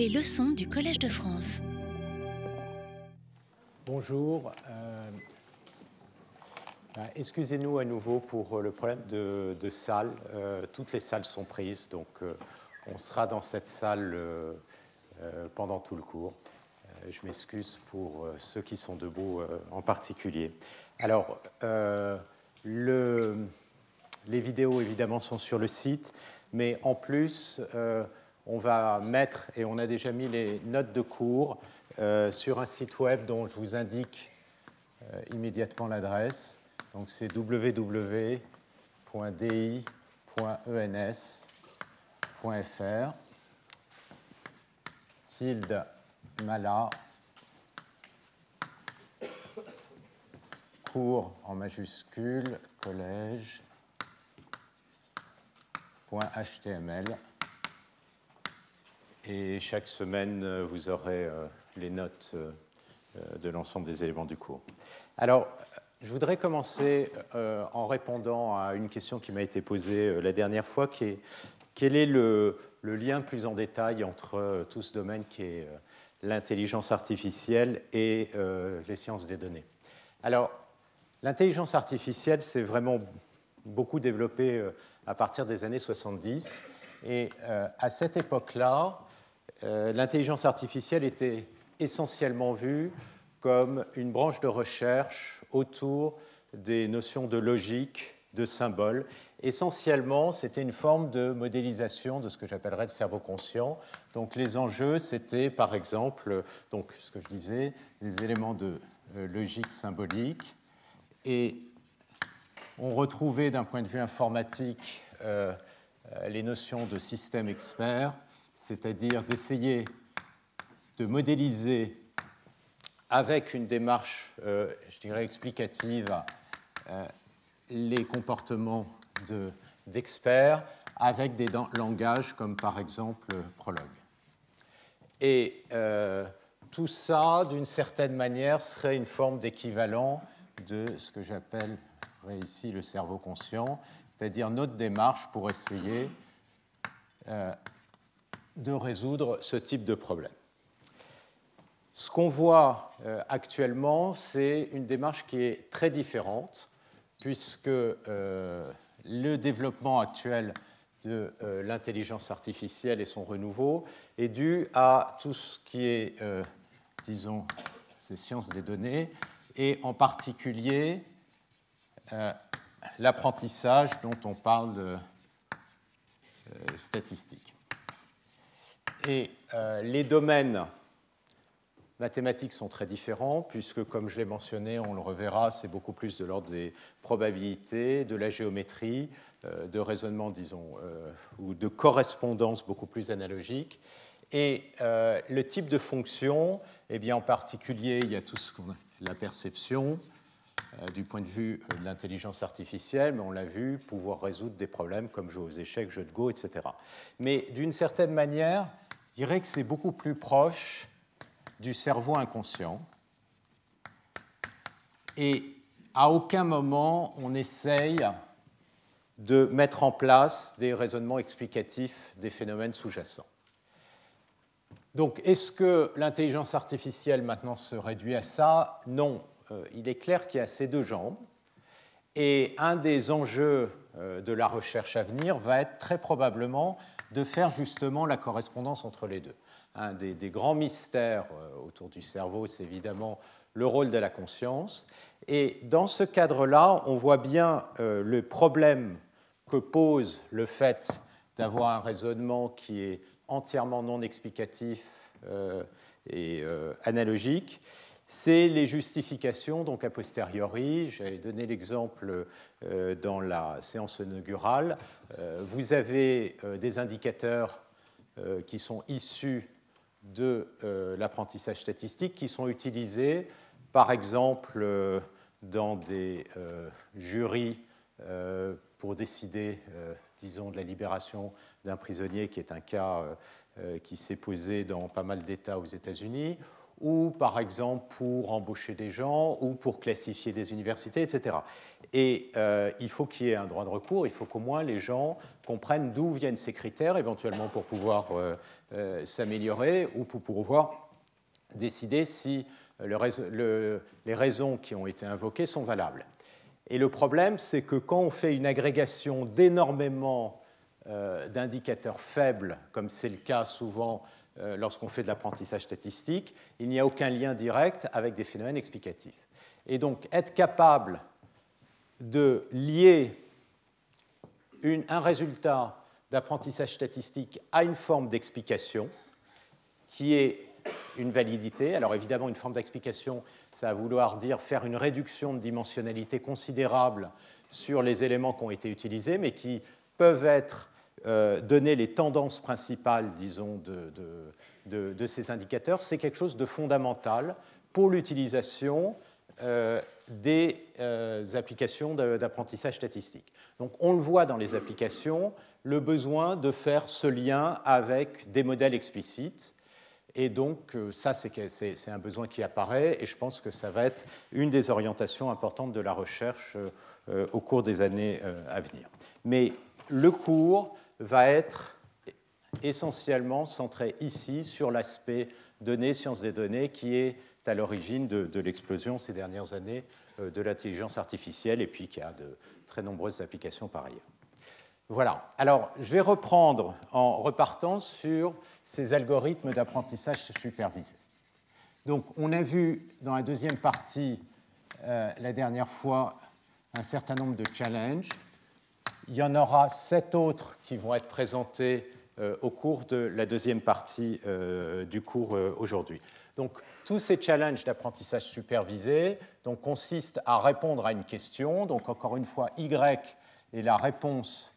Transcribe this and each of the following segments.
Les leçons du Collège de France. Bonjour. euh, bah, Excusez-nous à nouveau pour euh, le problème de, salle. Euh, toutes les salles sont prises, donc on sera dans cette salle pendant tout le cours. Je m'excuse pour ceux qui sont debout en particulier. Alors, le- les vidéos évidemment sont sur le site, mais en plus, on va mettre, et on a déjà mis les notes de cours euh, sur un site web dont je vous indique euh, immédiatement l'adresse. Donc c'est www.di.ens.fr tilde mala. Cours en majuscule collège .html et chaque semaine euh, vous aurez euh, les notes euh, de l'ensemble des éléments du cours. Alors, je voudrais commencer en répondant à une question qui m'a été posée la dernière fois, qui est quel est le, le lien plus en détail entre tout ce domaine qui est l'intelligence artificielle et les sciences des données? Alors, l'intelligence artificielle, c'est vraiment beaucoup développé euh, à partir des années 70. Et à cette époque-là, euh, l'intelligence artificielle était essentiellement vue comme une branche de recherche autour des notions de logique, de symboles. Essentiellement, c'était une forme de modélisation de ce que j'appellerais le cerveau conscient. Donc les enjeux, c'était par exemple, donc, ce que je disais, les éléments de euh, logique symbolique. Et on retrouvait d'un point de vue informatique euh, les notions de système expert, c'est-à-dire d'essayer de modéliser avec une démarche, euh, je dirais, explicative, euh, les comportements de- d'experts avec des langages comme par exemple Prologue. Et euh, tout ça, d'une certaine manière, serait une forme d'équivalent de ce que j'appelle ici le cerveau conscient, c'est-à-dire notre démarche pour essayer de résoudre ce type de problème. Ce qu'on voit euh, actuellement, c'est une démarche qui est très différente, puisque euh, le développement actuel de euh, l'intelligence artificielle et son renouveau est dû à tout ce qui est, disons, ces sciences des données, et en particulier l'apprentissage dont on parle statistique. Et euh, les domaines mathématiques sont très différents, puisque, comme je l'ai mentionné, on le reverra, c'est beaucoup plus de l'ordre des probabilités, de la géométrie, euh, de raisonnement, disons, euh, ou de correspondance beaucoup plus analogique. Et le type de fonction, eh bien, en particulier, il y a tout ce qu'on a, la perception, du point de vue de l'intelligence artificielle, mais on l'a vu, pouvoir résoudre des problèmes comme jouer aux échecs, jeux de Go, etc. Mais d'une certaine manière, je dirais que c'est beaucoup plus proche du cerveau inconscient. Et à aucun moment on essaye de mettre en place des raisonnements explicatifs des phénomènes sous-jacents. Donc, est-ce que l'intelligence artificielle maintenant se réduit à ça? Non. Euh, il est clair qu'il y a ces deux jambes. Et un des enjeux euh, de la recherche à venir va être très probablement de faire justement la correspondance entre les deux. Un des, grands mystères euh, autour du cerveau, c'est évidemment le rôle de la conscience. Et dans ce cadre-là, on voit bien euh, le problème que pose le fait d'avoir un raisonnement qui est entièrement non explicatif euh, et analogique, c'est les justifications, donc a posteriori. J'avais donné l'exemple dans la séance inaugurale. Euh, vous avez euh, des indicateurs euh, qui sont issus de euh, l'apprentissage statistique, qui sont utilisés, par exemple, euh, dans des euh, jurys euh, pour décider, euh, disons, de la libération d'un prisonnier, qui est un cas euh, euh, qui s'est posé dans pas mal d'États aux États-Unis, ou par exemple pour embaucher des gens, ou pour classifier des universités, etc. Et euh, il faut qu'il y ait un droit de recours, il faut qu'au moins les gens comprennent d'où viennent ces critères, éventuellement pour pouvoir euh, s'améliorer ou pour pouvoir décider si les raisons qui ont été invoquées sont valables. Et le problème, c'est que quand on fait une agrégation d'énormément euh, d'indicateurs faibles, comme c'est le cas souvent euh, lorsqu'on fait de l'apprentissage statistique, il n'y a aucun lien direct avec des phénomènes explicatifs. Et donc, être capable de lier un résultat d'apprentissage statistique à une forme d'explication qui est une validité. Alors évidemment, une forme d'explication, ça va vouloir dire faire une réduction de dimensionnalité considérable sur les éléments qui ont été utilisés, mais qui peuvent être euh, donner les tendances principales, disons, de, ces indicateurs. C'est quelque chose de fondamental pour l'utilisation euh, des euh, applications d'apprentissage statistique. Donc on le voit dans les applications, le besoin de faire ce lien avec des modèles explicites et donc, ça, c'est un besoin qui apparaît, et je pense que ça va être une des orientations importantes de la recherche au cours des années à venir. Mais le cours va être essentiellement centré ici sur l'aspect données, sciences des données, qui est à l'origine de, l'explosion ces dernières années de l'intelligence artificielle, et puis qui a de très nombreuses applications par ailleurs. Voilà. Alors, je vais reprendre en repartant sur ces algorithmes d'apprentissage supervisé. Donc, on a vu dans la deuxième partie, euh, la dernière fois, un certain nombre de challenges. Il y en aura sept autres qui vont être présentés euh, au cours de la deuxième partie euh, du cours aujourd'hui. Donc, tous ces challenges d'apprentissage supervisé donc, consistent à répondre à une question. Donc, encore une fois, Y est la réponse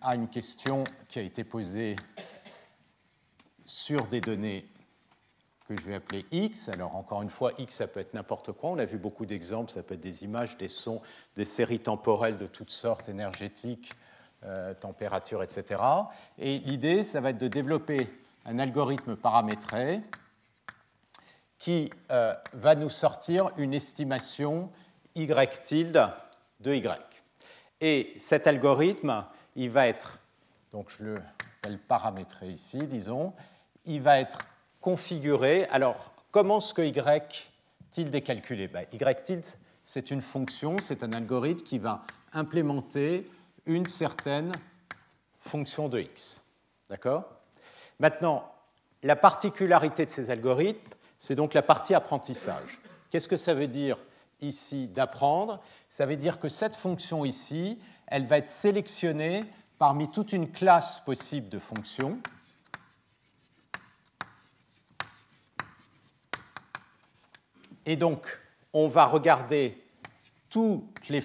à une question qui a été posée sur des données que je vais appeler X. Alors encore une fois, X, ça peut être n'importe quoi. On a vu beaucoup d'exemples, ça peut être des images, des sons, des séries temporelles de toutes sortes, énergétiques, euh, température, etc. Et l'idée, ça va être de développer un algorithme paramétré qui euh, va nous sortir une estimation Y tilde de Y. Et cet algorithme, il va être, donc je le, vais paramétrer ici, disons, il va être configuré. Alors, comment est-ce que y tilde est calculé? Ben, Y tilde, c'est une fonction, c'est un algorithme qui va implémenter une certaine fonction de x. D'accord? Maintenant, la particularité de ces algorithmes, c'est donc la partie apprentissage. Qu'est-ce que ça veut dire ici d'apprendre? Ça veut dire que cette fonction ici, elle va être sélectionnée parmi toute une classe possible de fonctions. Et donc, on va regarder toutes les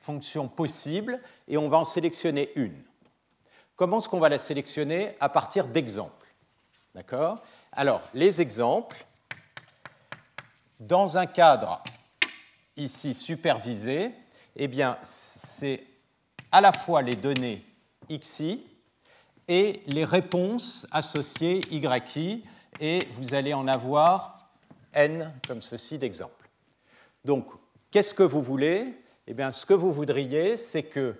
fonctions possibles et on va en sélectionner une. Comment est-ce qu'on va la sélectionner À partir d'exemples. D'accord? Alors, les exemples, dans un cadre ici supervisé, eh bien, c'est à la fois les données xi et les réponses associées yi, et vous allez en avoir n comme ceci d'exemples. Donc, qu'est-ce que vous voulez? Eh bien, ce que vous voudriez, c'est que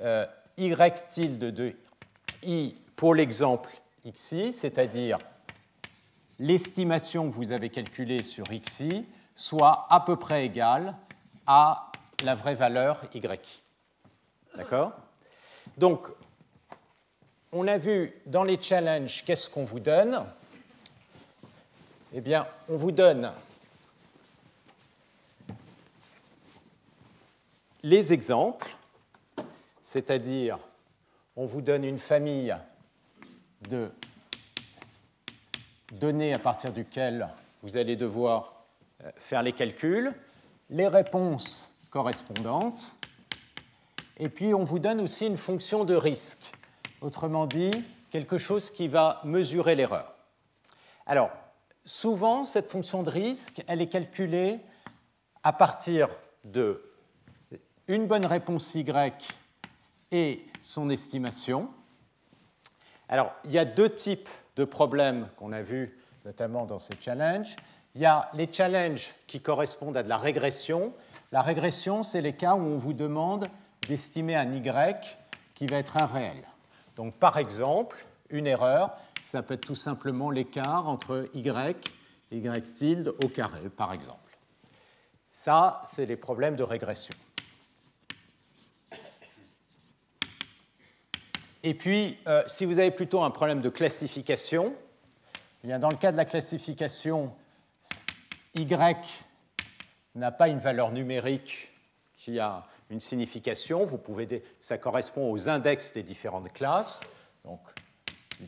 euh, y tilde de i pour l'exemple xi, c'est-à-dire l'estimation que vous avez calculée sur xi, soit à peu près égale à la vraie valeur y. D'accord? Donc, on a vu dans les challenges qu'est-ce qu'on vous donne? Eh bien, on vous donne les exemples, c'est-à-dire on vous donne une famille de données à partir duquel vous allez devoir euh, faire les calculs, les réponses correspondantes, et puis, on vous donne aussi une fonction de risque, autrement dit, quelque chose qui va mesurer l'erreur. Alors, souvent, cette fonction de risque, elle est calculée à partir de une bonne réponse Y et son estimation. Alors, il y a deux types de problèmes qu'on a vus notamment dans ces challenges. Il y a les challenges qui correspondent à de la régression. La régression, c'est les cas où on vous demande d'estimer un y qui va être un réel. Donc par exemple, une erreur, ça peut être tout simplement l'écart entre y y tilde au carré, par exemple. Ça, c'est les problèmes de régression. Et puis, euh, si vous avez plutôt un problème de classification, eh bien dans le cas de la classification, y n'a pas une valeur numérique qui a une signification. Vous pouvez, ça correspond aux index des différentes classes. Donc,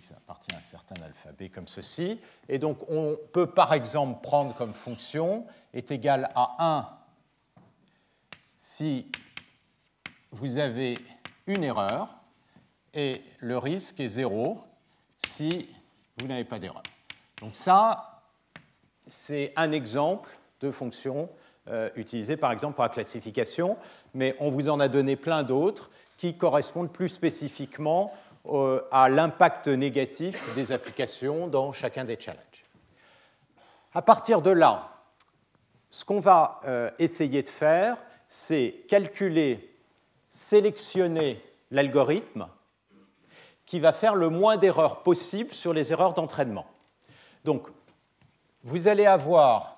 ça appartient à un certain alphabet comme ceci. Et donc, on peut par exemple prendre comme fonction est égal à 1 si vous avez une erreur et le risque est 0 si vous n'avez pas d'erreur. Donc ça, c'est un exemple de fonction euh, utilisée par exemple pour la classification, mais on vous en a donné plein d'autres qui correspondent plus spécifiquement à l'impact négatif des applications dans chacun des challenges. À partir de là, ce qu'on va euh, essayer de faire, c'est calculer, sélectionner l'algorithme qui va faire le moins d'erreurs possible sur les erreurs d'entraînement. Donc, vous allez avoir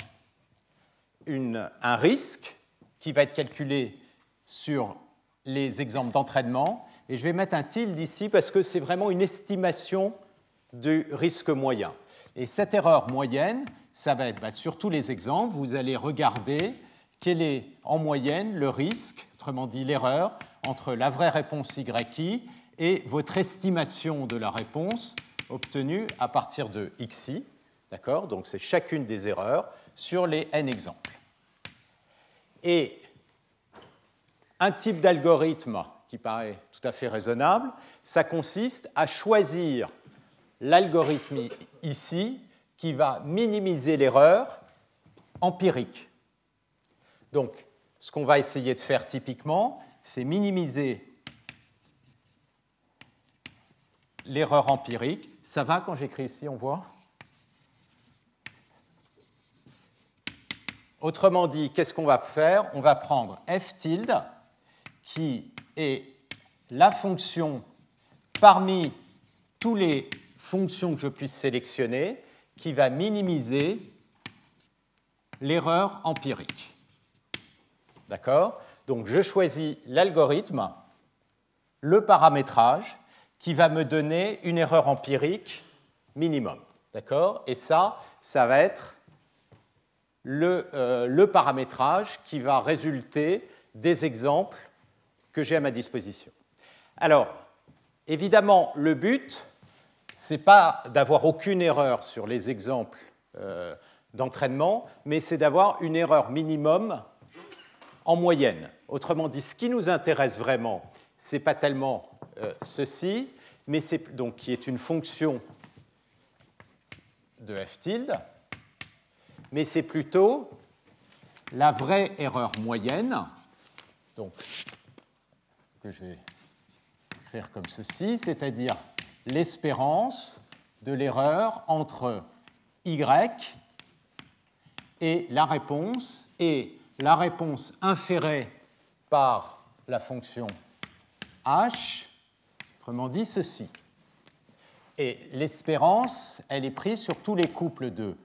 un risque qui va être calculé sur les exemples d'entraînement et je vais mettre un tilde ici parce que c'est vraiment une estimation du risque moyen. Et cette erreur moyenne, ça va être bah, sur tous les exemples, vous allez regarder quel est en moyenne le risque, autrement dit l'erreur, entre la vraie réponse YI et votre estimation de la réponse obtenue à partir de XI. D'accord? Donc c'est chacune des erreurs sur les n exemples. Et un type d'algorithme qui paraît tout à fait raisonnable, ça consiste à choisir l'algorithme ici qui va minimiser l'erreur empirique. Donc, ce qu'on va essayer de faire typiquement, c'est minimiser l'erreur empirique. Ça va quand j'écris ici, on voit? Autrement dit, qu'est-ce qu'on va faire? On va prendre f tilde, qui est la fonction parmi toutes les fonctions que je puisse sélectionner, qui va minimiser l'erreur empirique. D'accord? Donc je choisis l'algorithme, le paramétrage, qui va me donner une erreur empirique minimum. D'accord? Et ça, ça va être euh, le, paramétrage qui va résulter des exemples que j'ai à ma disposition. Alors, évidemment, le but, ce n'est pas d'avoir aucune erreur sur les exemples euh, d'entraînement, mais c'est d'avoir une erreur minimum en moyenne. Autrement dit, ce qui nous intéresse vraiment, ce n'est pas tellement euh, ceci, mais c'est donc qui est une fonction de f tilde, mais c'est plutôt la vraie erreur moyenne, donc que je vais écrire comme ceci, c'est-à-dire l'espérance de l'erreur entre y et la réponse, et la réponse inférée par la fonction h, autrement dit ceci. Et l'espérance, elle est prise sur tous les couples de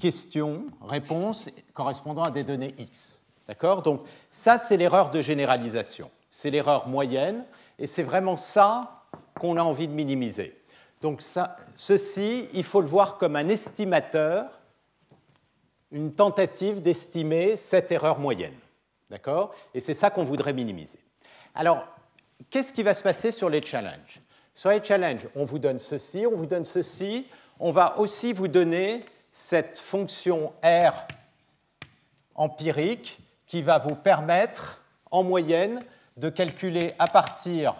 questions, réponses correspondant à des données x. D'accord? Donc ça, c'est l'erreur de généralisation. C'est l'erreur moyenne, et c'est vraiment ça qu'on a envie de minimiser. Donc ceci, il faut le voir comme un estimateur, une tentative d'estimer cette erreur moyenne. D'accord? Et c'est ça qu'on voudrait minimiser. Alors, qu'est-ce qui va se passer sur les challenges? Sur les challenges, on vous donne ceci, on vous donne ceci, on va aussi vous donner cette fonction R empirique qui va vous permettre, en moyenne, de calculer à partir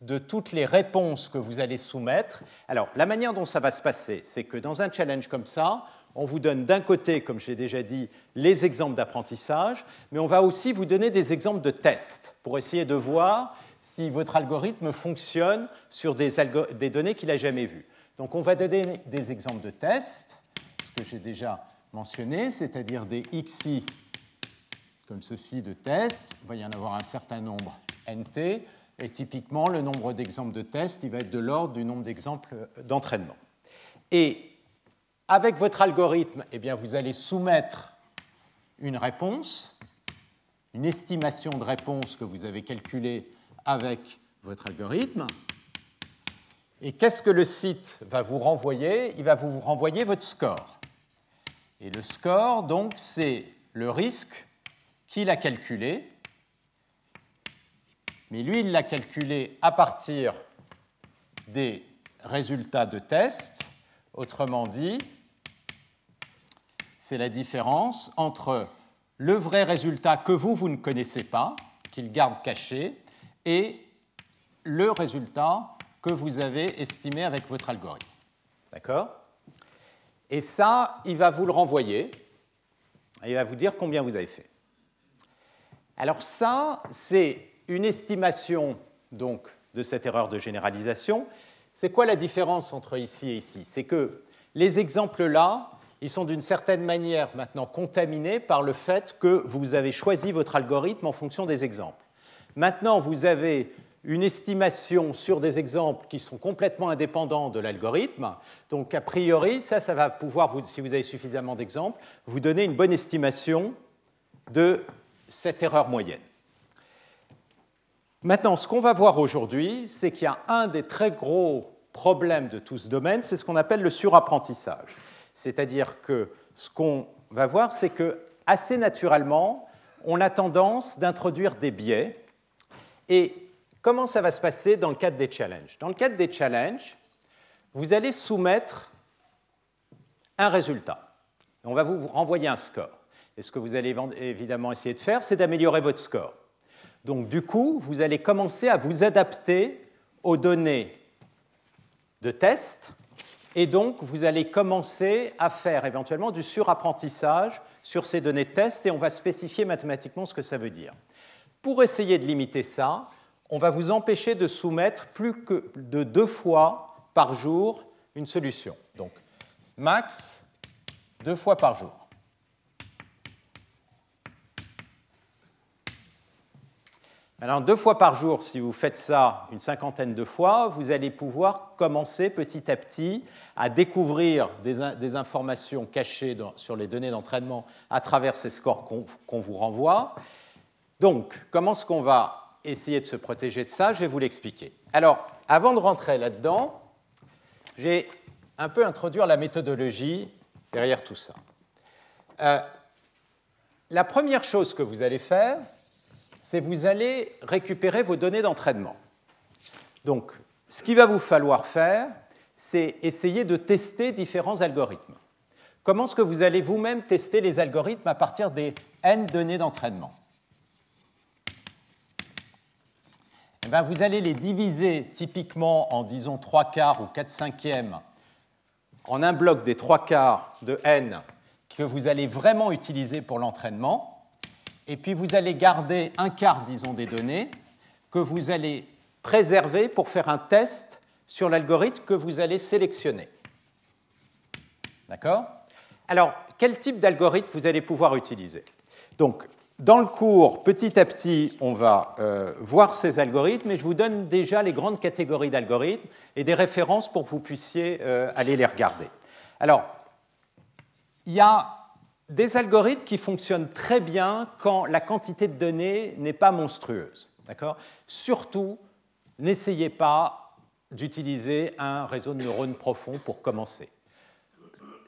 de toutes les réponses que vous allez soumettre. Alors, la manière dont ça va se passer, c'est que dans un challenge comme ça, on vous donne d'un côté, comme j'ai déjà dit, les exemples d'apprentissage, mais on va aussi vous donner des exemples de tests pour essayer de voir si votre algorithme fonctionne sur des, données qu'il n'a jamais vues. Donc, on va donner des exemples de tests que j'ai déjà mentionné, c'est-à-dire des xi comme ceci de tests. Il va y en avoir un certain nombre nt. Et typiquement, le nombre d'exemples de tests, il va être de l'ordre du nombre d'exemples d'entraînement. Et avec votre algorithme, eh bien, vous allez soumettre une réponse, une estimation de réponse que vous avez calculée avec votre algorithme. Et qu'est-ce que le site va vous renvoyer? Il va vous renvoyer votre score. Et le score, donc, c'est le risque qu'il a calculé. Mais lui, il l'a calculé à partir des résultats de test. Autrement dit, c'est la différence entre le vrai résultat que vous, vous ne connaissez pas, qu'il garde caché, et le résultat que vous avez estimé avec votre algorithme. D'accord? Et ça, il va vous le renvoyer. Et il va vous dire combien vous avez fait. Alors ça, c'est une estimation donc, de cette erreur de généralisation. C'est quoi la différence entre ici et ici? C'est que les exemples-là, ils sont d'une certaine manière maintenant contaminés par le fait que vous avez choisi votre algorithme en fonction des exemples. Maintenant, vous avez une estimation sur des exemples qui sont complètement indépendants de l'algorithme. Donc, a priori, ça, ça va pouvoir, si vous avez suffisamment d'exemples, vous donner une bonne estimation de cette erreur moyenne. Maintenant, ce qu'on va voir aujourd'hui, c'est qu'il y a un des très gros problèmes de tout ce domaine, c'est ce qu'on appelle le surapprentissage. C'est-à-dire que ce qu'on va voir, c'est que assez naturellement, on a tendance d'introduire des biais. Et comment ça va se passer dans le cadre des challenges? Dans le cadre des challenges, vous allez soumettre un résultat. On va vous renvoyer un score. Et ce que vous allez évidemment essayer de faire, c'est d'améliorer votre score. Donc du coup, vous allez commencer à vous adapter aux données de test et donc, vous allez commencer à faire éventuellement du surapprentissage sur ces données de test et on va spécifier mathématiquement ce que ça veut dire. Pour essayer de limiter ça, on va vous empêcher de soumettre plus que de deux fois par jour une solution. Donc, max deux fois par jour. Alors, deux fois par jour, si vous faites ça une cinquantaine de fois, vous allez pouvoir commencer petit à petit à découvrir des, informations cachées sur les données d'entraînement à travers ces scores qu'on vous renvoie. Donc, comment est-ce qu'on va essayer de se protéger de ça? Je vais vous l'expliquer. Alors, avant de rentrer là-dedans, j'ai un peu introduire la méthodologie derrière tout ça. Euh, la première chose que vous allez faire, c'est vous allez récupérer vos données d'entraînement. Donc, ce qu'il va vous falloir faire, c'est essayer de tester différents algorithmes. Comment est-ce que vous allez vous-même tester les algorithmes à partir des n données d'entraînement? Eh bien, Vous allez les diviser typiquement en, disons, 3 quarts ou 4 cinquièmes en un bloc des 3 quarts de n que vous allez vraiment utiliser pour l'entraînement et puis vous allez garder un quart, disons, des données que vous allez préserver pour faire un test sur l'algorithme que vous allez sélectionner. D'accord? Alors, quel type d'algorithme vous allez pouvoir utiliser? Donc, dans le cours, petit à petit, on va euh, voir ces algorithmes et je vous donne déjà les grandes catégories d'algorithmes et des références pour que vous puissiez euh, aller les regarder. Alors, il y a des algorithmes qui fonctionnent très bien quand la quantité de données n'est pas monstrueuse. Surtout, n'essayez pas d'utiliser un réseau de neurones profond pour commencer.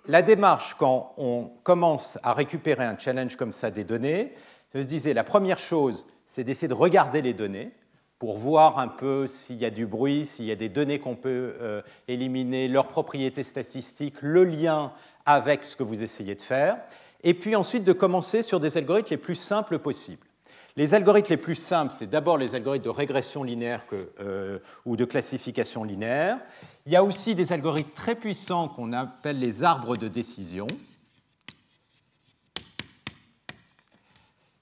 La démarche, quand on commence à récupérer un challenge comme ça des données, je disais, la première chose, c'est d'essayer de regarder les données pour voir un peu s'il y a du bruit, s'il y a des données qu'on peut euh, éliminer, leurs propriétés statistiques, le lien avec ce que vous essayez de faire et puis ensuite de commencer sur des algorithmes les plus simples possibles. Les algorithmes les plus simples, c'est d'abord les algorithmes de régression linéaire euh, ou de classification linéaire. Il y a aussi des algorithmes très puissants qu'on appelle les arbres de décision.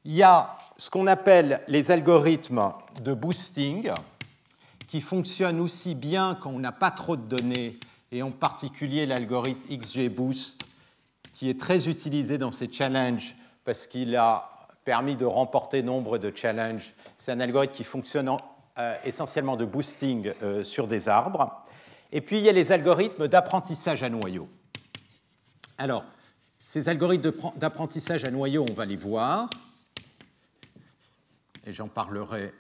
Il y a ce qu'on appelle les algorithmes de boosting, qui fonctionnent aussi bien quand on n'a pas trop de données, et en particulier l'algorithme XGBoost qui est très utilisé dans ces challenges parce qu'il a permis de remporter nombre de challenges. C'est un algorithme qui fonctionne essentiellement de boosting sur des arbres. Et puis, il y a les algorithmes d'apprentissage à noyau. Alors, ces algorithmes d'apprentissage à noyau, on va les voir, et j'en parlerai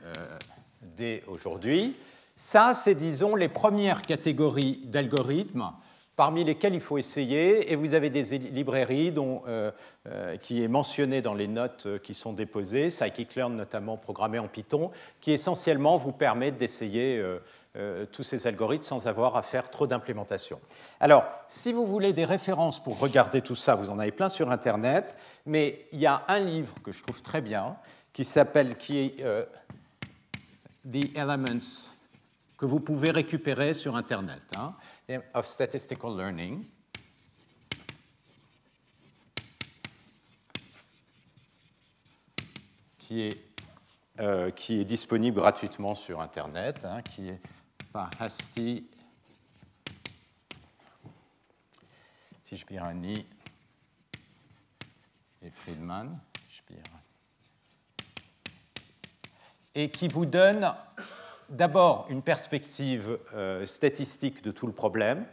dès aujourd'hui. Ça, c'est, disons, les premières catégories d'algorithmes parmi lesquels il faut essayer, et vous avez des librairies dont, euh, euh, qui est mentionné dans les notes euh, qui sont déposées, scikit-learn notamment programmé en Python, qui essentiellement vous permettent d'essayer tous ces algorithmes sans avoir à faire trop d'implémentation. Alors, si vous voulez des références pour regarder tout ça, vous en avez plein sur Internet, mais il y a un livre que je trouve très bien, qui s'appelle, qui est The Elements, que vous pouvez récupérer sur Internet. Hein of Statistical Learning. Qui est, euh, qui est disponible gratuitement sur Internet, hein, qui est par Hasti Tishbirani et Friedman. Et qui vous donne d'abord une perspective euh, statistique de tout le problème,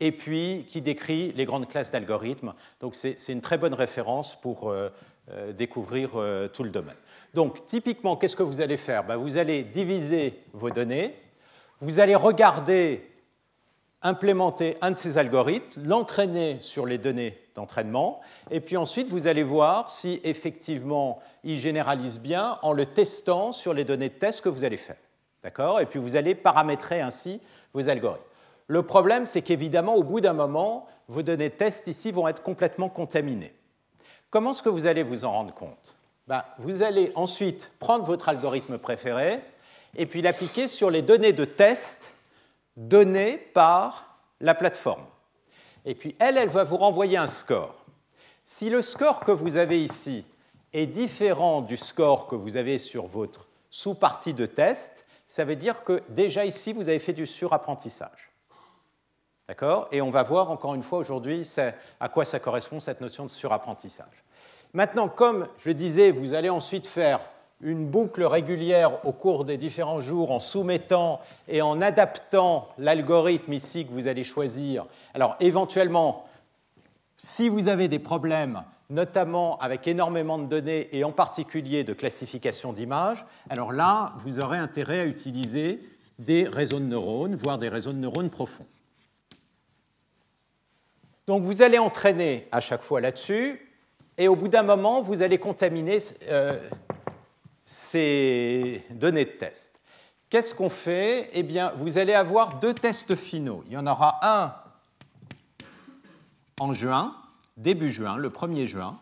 et puis qui décrit les grandes classes d'algorithmes. Donc c'est une très bonne référence pour euh, euh, découvrir tout le domaine. Donc typiquement, qu'est-ce que vous allez faire? Ben, Vous allez diviser vos données, vous allez regarder, implémenter un de ces algorithmes, l'entraîner sur les données d'entraînement, et puis ensuite vous allez voir si effectivement il généralise bien en le testant sur les données de test que vous allez faire. D'accord? Et puis vous allez paramétrer ainsi vos algorithmes. Le problème, c'est qu'évidemment, au bout d'un moment, vos données de test ici vont être complètement contaminées. Comment est-ce que vous allez vous en rendre compte? Ben, Vous allez ensuite prendre votre algorithme préféré et puis l'appliquer sur les données de test données par la plateforme. Et puis elle, elle va vous renvoyer un score. Si le score que vous avez ici est différent du score que vous avez sur votre sous-partie de test, ça veut dire que déjà ici, vous avez fait du surapprentissage. D'accord? Et on va voir encore une fois aujourd'hui à quoi ça correspond cette notion de surapprentissage. Maintenant, comme je disais, vous allez ensuite faire une boucle régulière au cours des différents jours en soumettant et en adaptant l'algorithme ici que vous allez choisir. Alors éventuellement, si vous avez des problèmes notamment avec énormément de données et en particulier de classification d'images, alors là, vous aurez intérêt à utiliser des réseaux de neurones, voire des réseaux de neurones profonds. Donc vous allez entraîner à chaque fois là-dessus, et au bout d'un moment, vous allez contaminer euh, ces données de test. Qu'est-ce qu'on fait? Eh bien, vous allez avoir deux tests finaux. Il y en aura un en juin, début juin, le 1er juin.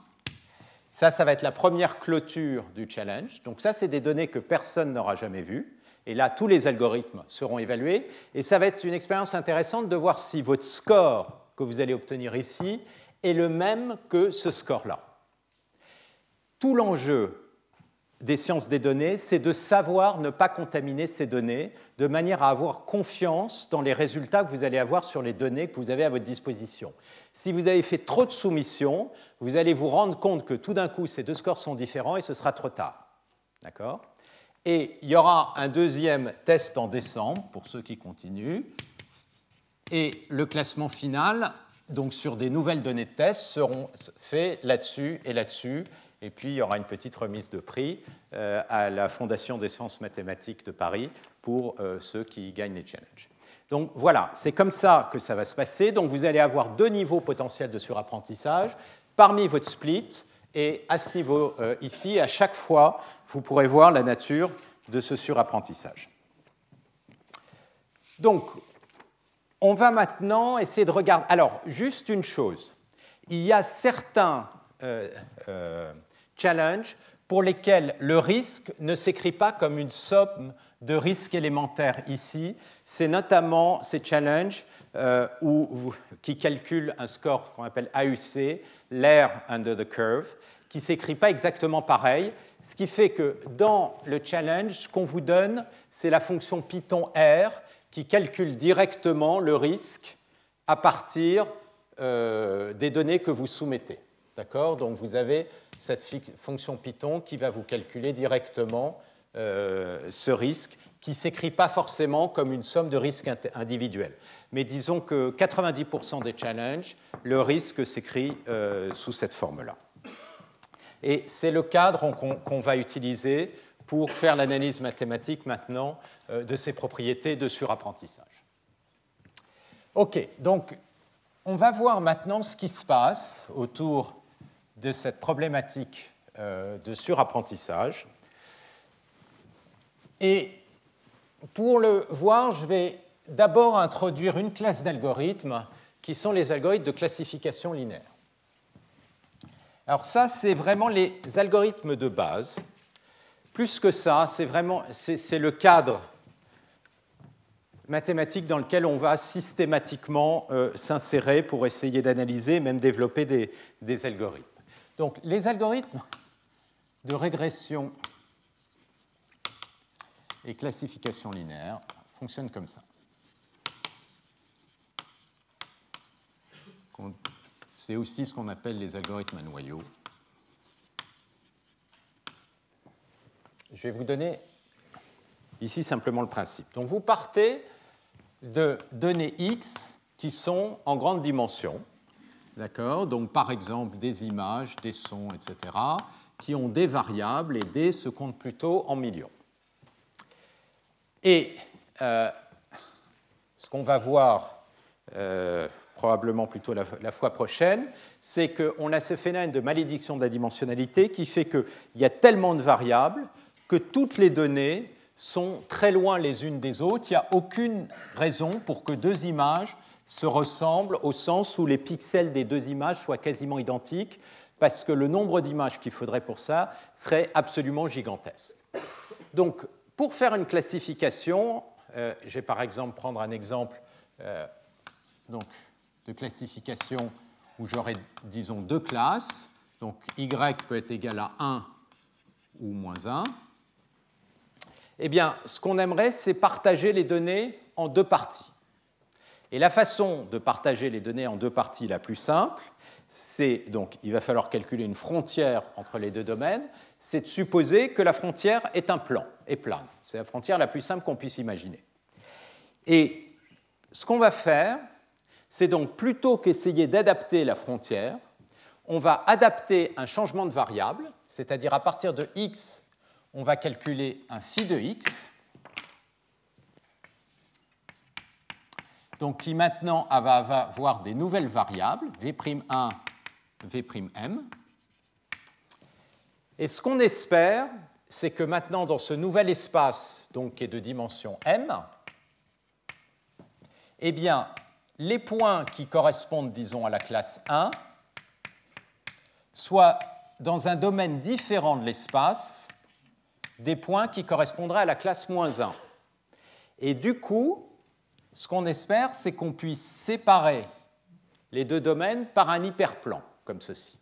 Ça, ça va être la première clôture du challenge. Donc ça, c'est des données que personne n'aura jamais vues. Et là, tous les algorithmes seront évalués. Et ça va être une expérience intéressante de voir si votre score que vous allez obtenir ici est le même que ce score-là. Tout l'enjeu des sciences des données, c'est de savoir ne pas contaminer ces données de manière à avoir confiance dans les résultats que vous allez avoir sur les données que vous avez à votre disposition. Si vous avez fait trop de soumissions, vous allez vous rendre compte que tout d'un coup, ces deux scores sont différents et ce sera trop tard. D'accord? Et il y aura un deuxième test en décembre pour ceux qui continuent. Et le classement final, donc sur des nouvelles données de test, seront faits là-dessus et là-dessus. Et puis, il y aura une petite remise de prix euh, à la Fondation des sciences mathématiques de Paris pour euh, ceux qui gagnent les challenges. Donc voilà, c'est comme ça que ça va se passer. Donc vous allez avoir deux niveaux potentiels de surapprentissage parmi votre split. Et à ce niveau euh, ici, à chaque fois, vous pourrez voir la nature de ce surapprentissage. Donc, on va maintenant essayer de regarder. Alors, juste une chose. Il y a certains euh, challenges pour lesquels le risque ne s'écrit pas comme une somme de risques élémentaires ici, c'est notamment ces challenges euh, qui calculent un score qu'on appelle AUC, l'air under the curve, qui ne s'écrit pas exactement pareil, ce qui fait que dans le challenge, ce qu'on vous donne, c'est la fonction Python R qui calcule directement le risque à partir euh, des données que vous soumettez. D'accord? Donc vous avez cette fonction Python qui va vous calculer directement euh, ce risque qui ne s'écrit pas forcément comme une somme de risques individuels. Mais disons que 90% des challenges, le risque s'écrit euh, sous cette forme-là. Et c'est le cadre qu'on va utiliser pour faire l'analyse mathématique maintenant euh, de ces propriétés de surapprentissage. OK, donc on va voir maintenant ce qui se passe autour de cette problématique euh, de surapprentissage. Et pour le voir, je vais d'abord introduire une classe d'algorithmes qui sont les algorithmes de classification linéaire. Alors ça, c'est vraiment les algorithmes de base. Plus que ça, c'est vraiment c'est le cadre mathématique dans lequel on va systématiquement euh, s'insérer pour essayer d'analyser, même développer des, algorithmes. Donc les algorithmes de régression et classification linéaire fonctionnent comme ça. C'est aussi ce qu'on appelle les algorithmes à noyaux. Je vais vous donner ici simplement le principe. Donc vous partez de données X qui sont en grande dimension. D'accord Donc par exemple des images, des sons, etc., qui ont des variables et D se comptent plutôt en millions. Et euh, ce qu'on va voir euh, probablement plutôt la, fois prochaine, c'est qu'on a ce phénomène de malédiction de la dimensionnalité qui fait qu'il y a tellement de variables que toutes les données sont très loin les unes des autres. Il n'y a aucune raison pour que deux images se ressemblent au sens où les pixels des deux images soient quasiment identiques, parce que le nombre d'images qu'il faudrait pour ça serait absolument gigantesque. Donc, pour faire une classification, euh, je vais par exemple prendre un exemple euh, donc, de classification où j'aurai, disons, deux classes. Donc, y peut être égal à 1 ou moins 1 eh bien, ce qu'on aimerait, c'est partager les données en deux parties. Et la façon de partager les données en deux parties la plus simple, c'est donc, il va falloir calculer une frontière entre les deux domaines, c'est de supposer que la frontière est un plan, est plane. C'est la frontière la plus simple qu'on puisse imaginer. Et ce qu'on va faire, c'est donc plutôt qu'essayer d'adapter la frontière, on va adapter un changement de variable, c'est-à-dire à partir de x on va calculer un phi de x, donc qui maintenant va avoir des nouvelles variables, v'1, v'm. Et ce qu'on espère, c'est que maintenant, dans ce nouvel espace, donc qui est de dimension m, eh bien, les points qui correspondent, disons, à la classe 1 soient dans un domaine différent de l'espace des points qui correspondraient à la classe moins 1. Et du coup, ce qu'on espère, c'est qu'on puisse séparer les deux domaines par un hyperplan, comme ceci.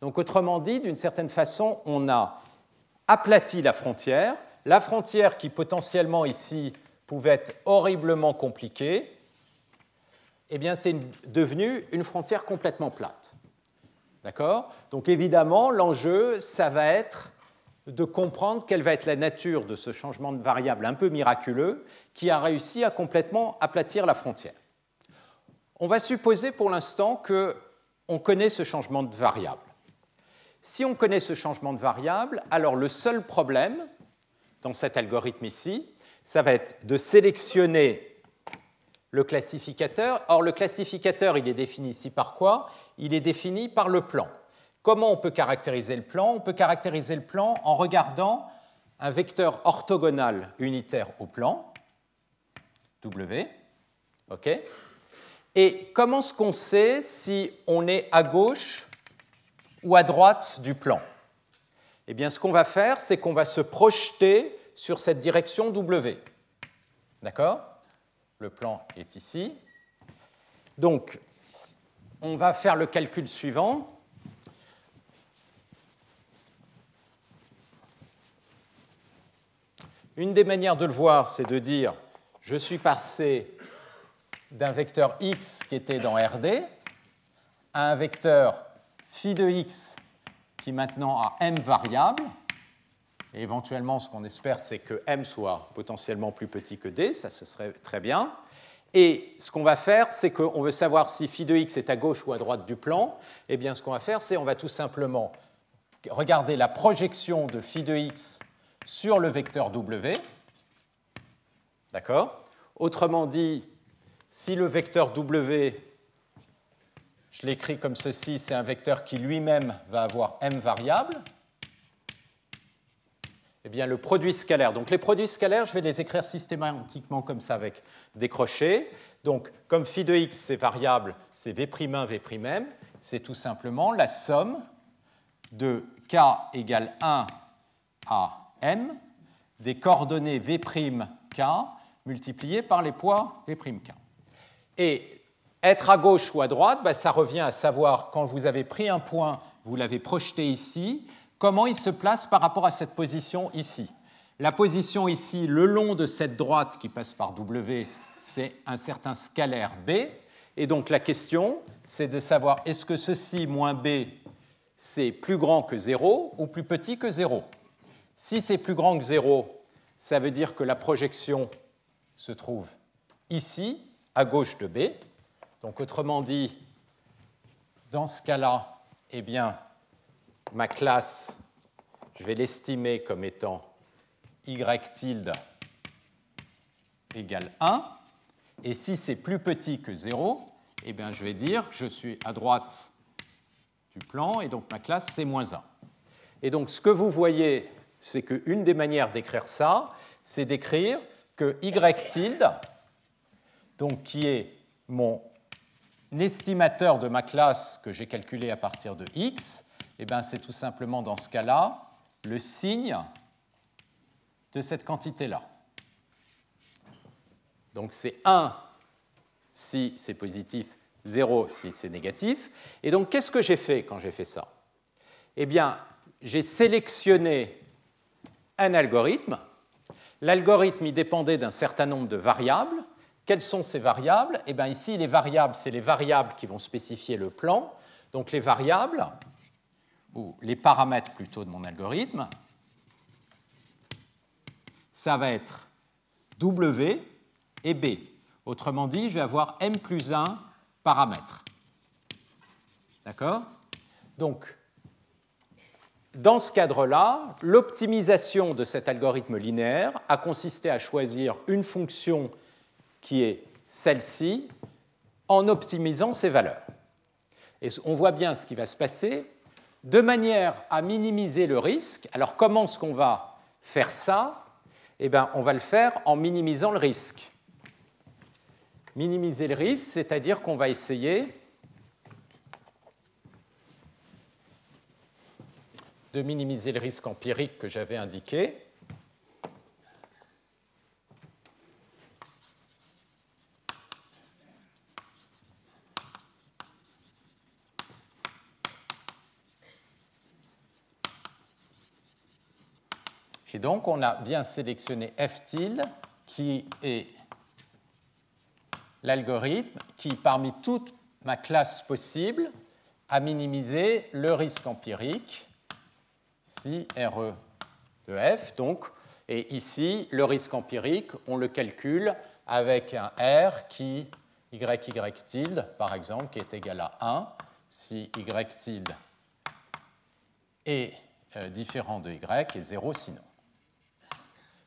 Donc autrement dit, d'une certaine façon, on a aplati la frontière, la frontière qui potentiellement ici pouvait être horriblement compliquée, eh bien c'est devenu une frontière complètement plate. D'accord? Donc évidemment, l'enjeu, ça va être de comprendre quelle va être la nature de ce changement de variable un peu miraculeux qui a réussi à complètement aplatir la frontière. On va supposer pour l'instant qu'on connaît ce changement de variable. Si on connaît ce changement de variable, alors le seul problème dans cet algorithme ici, ça va être de sélectionner le classificateur. Or, le classificateur, il est défini ici par quoi? Il est défini par le plan. Comment on peut caractériser le plan? On peut caractériser le plan en regardant un vecteur orthogonal unitaire au plan, W. Et comment est-ce qu'on sait si on est à gauche ou à droite du plan? Eh bien, ce qu'on va faire, c'est qu'on va se projeter sur cette direction W. D'accord? Le plan est ici. Donc, on va faire le calcul suivant. Une des manières de le voir, c'est de dire je suis passé d'un vecteur x qui était dans RD à un vecteur phi de x qui maintenant a m variables Et éventuellement, ce qu'on espère, c'est que m soit potentiellement plus petit que d, ça ce serait très bien. Et ce qu'on va faire, c'est qu'on veut savoir si phi de x est à gauche ou à droite du plan. Eh bien, ce qu'on va faire, c'est on va tout simplement regarder la projection de phi de x sur le vecteur w. D'accord Autrement dit, si le vecteur w, je l'écris comme ceci, c'est un vecteur qui lui-même va avoir m variables, eh bien, le produit scalaire. Donc, les produits scalaires, je vais les écrire systématiquement comme ça avec des crochets. Donc, comme phi de x, c'est variable, c'est v'1, v', c'est tout simplement la somme de k égale 1 à m des coordonnées v'k multipliées par les poids v'k. Et être à gauche ou à droite, ben, ça revient à savoir quand vous avez pris un point, vous l'avez projeté ici, comment il se place par rapport à cette position ici. La position ici, le long de cette droite qui passe par W, c'est un certain scalaire B. Et donc la question, c'est de savoir est-ce que ceci moins B, c'est plus grand que 0 ou plus petit que 0 Si c'est plus grand que 0, ça veut dire que la projection se trouve ici, à gauche de B. Donc autrement dit, dans ce cas-là, eh bien, ma classe, je vais l'estimer comme étant y tilde égale 1. Et si c'est plus petit que 0, eh bien, je vais dire que je suis à droite du plan, et donc ma classe, c'est moins 1. Et donc, ce que vous voyez, c'est qu'une des manières d'écrire ça, c'est d'écrire que y tilde, donc qui est mon estimateur de ma classe que j'ai calculé à partir de x, eh ben, c'est tout simplement dans ce cas-là le signe de cette quantité-là. Donc c'est 1 si c'est positif, 0 si c'est négatif. Et donc qu'est-ce que j'ai fait quand j'ai fait ça? Eh bien, j'ai sélectionné un algorithme. L'algorithme y dépendait d'un certain nombre de variables. Quelles sont ces variables? Eh bien, ici, les variables, c'est les variables qui vont spécifier le plan. Donc les variables, ou les paramètres plutôt de mon algorithme, ça va être W et B. Autrement dit, je vais avoir M plus 1 paramètres. D'accord? Donc, dans ce cadre-là, l'optimisation de cet algorithme linéaire a consisté à choisir une fonction qui est celle-ci en optimisant ses valeurs. Et on voit bien ce qui va se passer de manière à minimiser le risque. Alors comment est-ce qu'on va faire ça? Eh bien, on va le faire en minimisant le risque. Minimiser le risque, c'est-à-dire qu'on va essayer de minimiser le risque empirique que j'avais indiqué. Et donc, on a bien sélectionné FTIL, qui est l'algorithme qui, parmi toute ma classe possible, a minimisé le risque empirique, ici RE de F. Donc, et ici, le risque empirique, on le calcule avec un R qui, YY tilde, par exemple, qui est égal à 1, si Y tilde est euh, différent de Y et 0 sinon.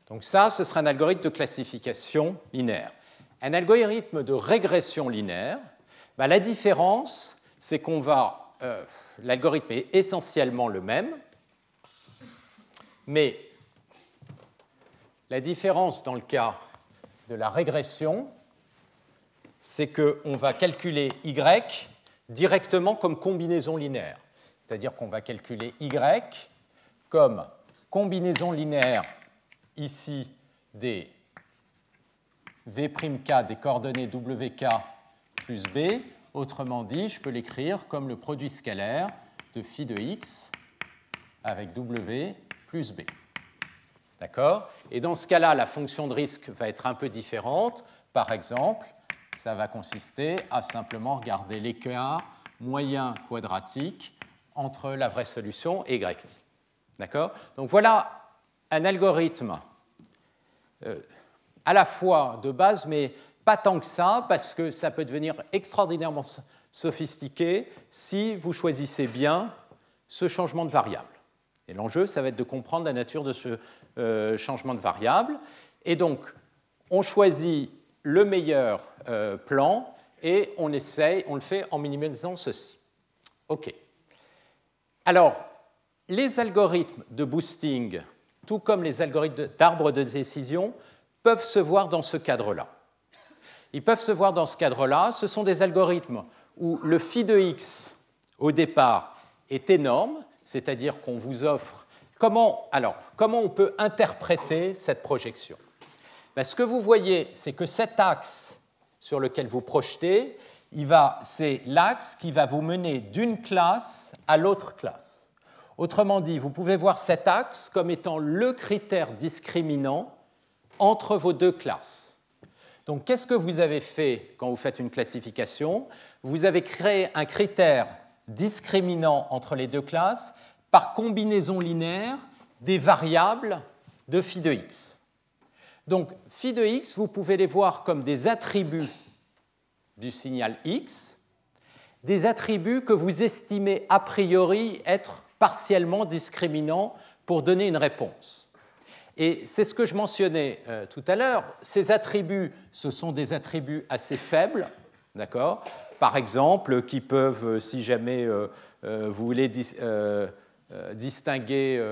Donc ça, ce sera un algorithme de classification linéaire. Un algorithme de régression linéaire, bah, la différence, c'est qu'on va... Euh, l'algorithme est essentiellement le même, mais la différence dans le cas de la régression, c'est qu'on va calculer y directement comme combinaison linéaire. C'est-à-dire qu'on va calculer y comme combinaison linéaire ici des V'K des coordonnées WK plus B. Autrement dit, je peux l'écrire comme le produit scalaire de phi de x avec W B. D'accord? Et dans ce cas-là, la fonction de risque va être un peu différente. Par exemple, ça va consister à simplement regarder l'écart moyen quadratique entre la vraie solution et y. D'accord? Donc voilà un algorithme euh, à la fois de base, mais pas tant que ça, parce que ça peut devenir extraordinairement sophistiqué si vous choisissez bien ce changement de variable. Et l'enjeu, ça va être de comprendre la nature de ce euh, changement de variable. Et donc, on choisit le meilleur euh, plan et on essaye, on le fait en minimisant ceci. OK. Alors, les algorithmes de boosting, tout comme les algorithmes d'arbre de décision, peuvent se voir dans ce cadre-là. Ils peuvent se voir dans ce cadre-là. Ce sont des algorithmes où le phi de x au départ est énorme, c'est-à-dire qu'on vous offre. Comment, alors, comment on peut interpréter cette projection? Ben, Ce que vous voyez, c'est que cet axe sur lequel vous projetez, c'est l'axe qui va vous mener d'une classe à l'autre classe. Autrement dit, vous pouvez voir cet axe comme étant le critère discriminant entre vos deux classes. Donc, qu'est-ce que vous avez fait quand vous faites une classification? Vous avez créé un critère discriminant entre les deux classes par combinaison linéaire des variables de phi de x. Donc, phi de x, vous pouvez les voir comme des attributs du signal x, des attributs que vous estimez a priori être partiellement discriminants pour donner une réponse. Et c'est ce que je mentionnais euh, tout à l'heure. Ces attributs, ce sont des attributs assez faibles, d'accord? Par exemple, qui peuvent, euh, si jamais euh, vous voulez distinguer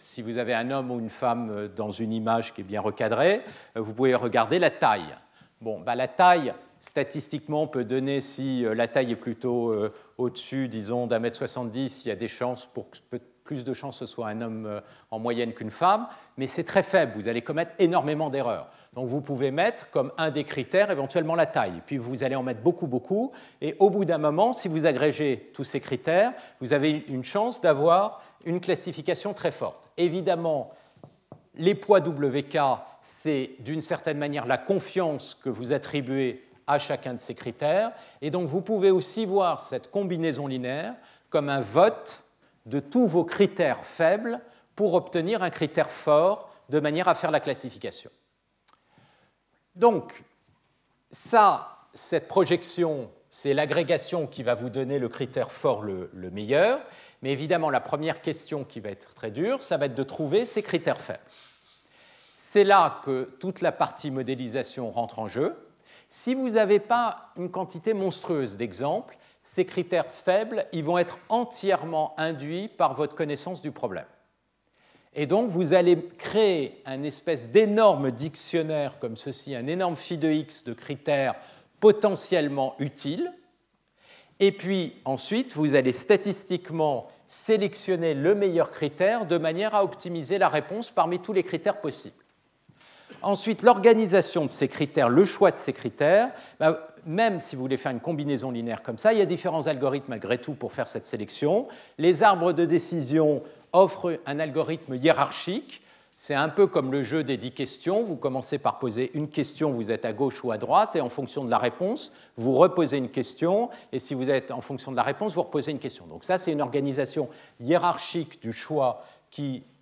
si vous avez un homme ou une femme dans une image qui est bien recadrée, vous pouvez regarder la taille. Bon, bah, la taille, statistiquement, peut donner si la taille est plutôt au-dessus, disons, d'un mètre 70, il y a des chances pour que plus de chances ce soit un homme euh, en moyenne qu'une femme, mais c'est très faible, vous allez commettre énormément d'erreurs. Donc vous pouvez mettre comme un des critères éventuellement la taille, puis vous allez en mettre beaucoup, beaucoup, et au bout d'un moment, si vous agrégez tous ces critères, vous avez une chance d'avoir une classification très forte. Évidemment, les poids WK, c'est d'une certaine manière la confiance que vous attribuez à chacun de ces critères, et donc vous pouvez aussi voir cette combinaison linéaire comme un vote de tous vos critères faibles pour obtenir un critère fort de manière à faire la classification. Donc, ça, cette projection, c'est l'agrégation qui va vous donner le critère fort le, le, meilleur. Mais évidemment, la première question qui va être très dure, ça va être de trouver ces critères faibles. C'est là que toute la partie modélisation rentre en jeu. Si vous n'avez pas une quantité monstrueuse d'exemples, ces critères faibles, ils vont être entièrement induits par votre connaissance du problème. Et donc, vous allez créer un espèce d'énorme dictionnaire comme ceci, un énorme phi de x de critères potentiellement utiles. Et puis ensuite, vous allez statistiquement sélectionner le meilleur critère de manière à optimiser la réponse parmi tous les critères possibles. Ensuite, l'organisation de ces critères, le choix de ces critères, ben, même si vous voulez faire une combinaison linéaire comme ça, il y a différents algorithmes malgré tout pour faire cette sélection. Les arbres de décision offrent un algorithme hiérarchique. C'est un peu comme le jeu des dix questions. Vous commencez par poser une question, vous êtes à gauche ou à droite, et en fonction de la réponse, vous reposez une question, et si vous êtes en fonction de la réponse, vous reposez une question. Donc ça, c'est une organisation hiérarchique du choix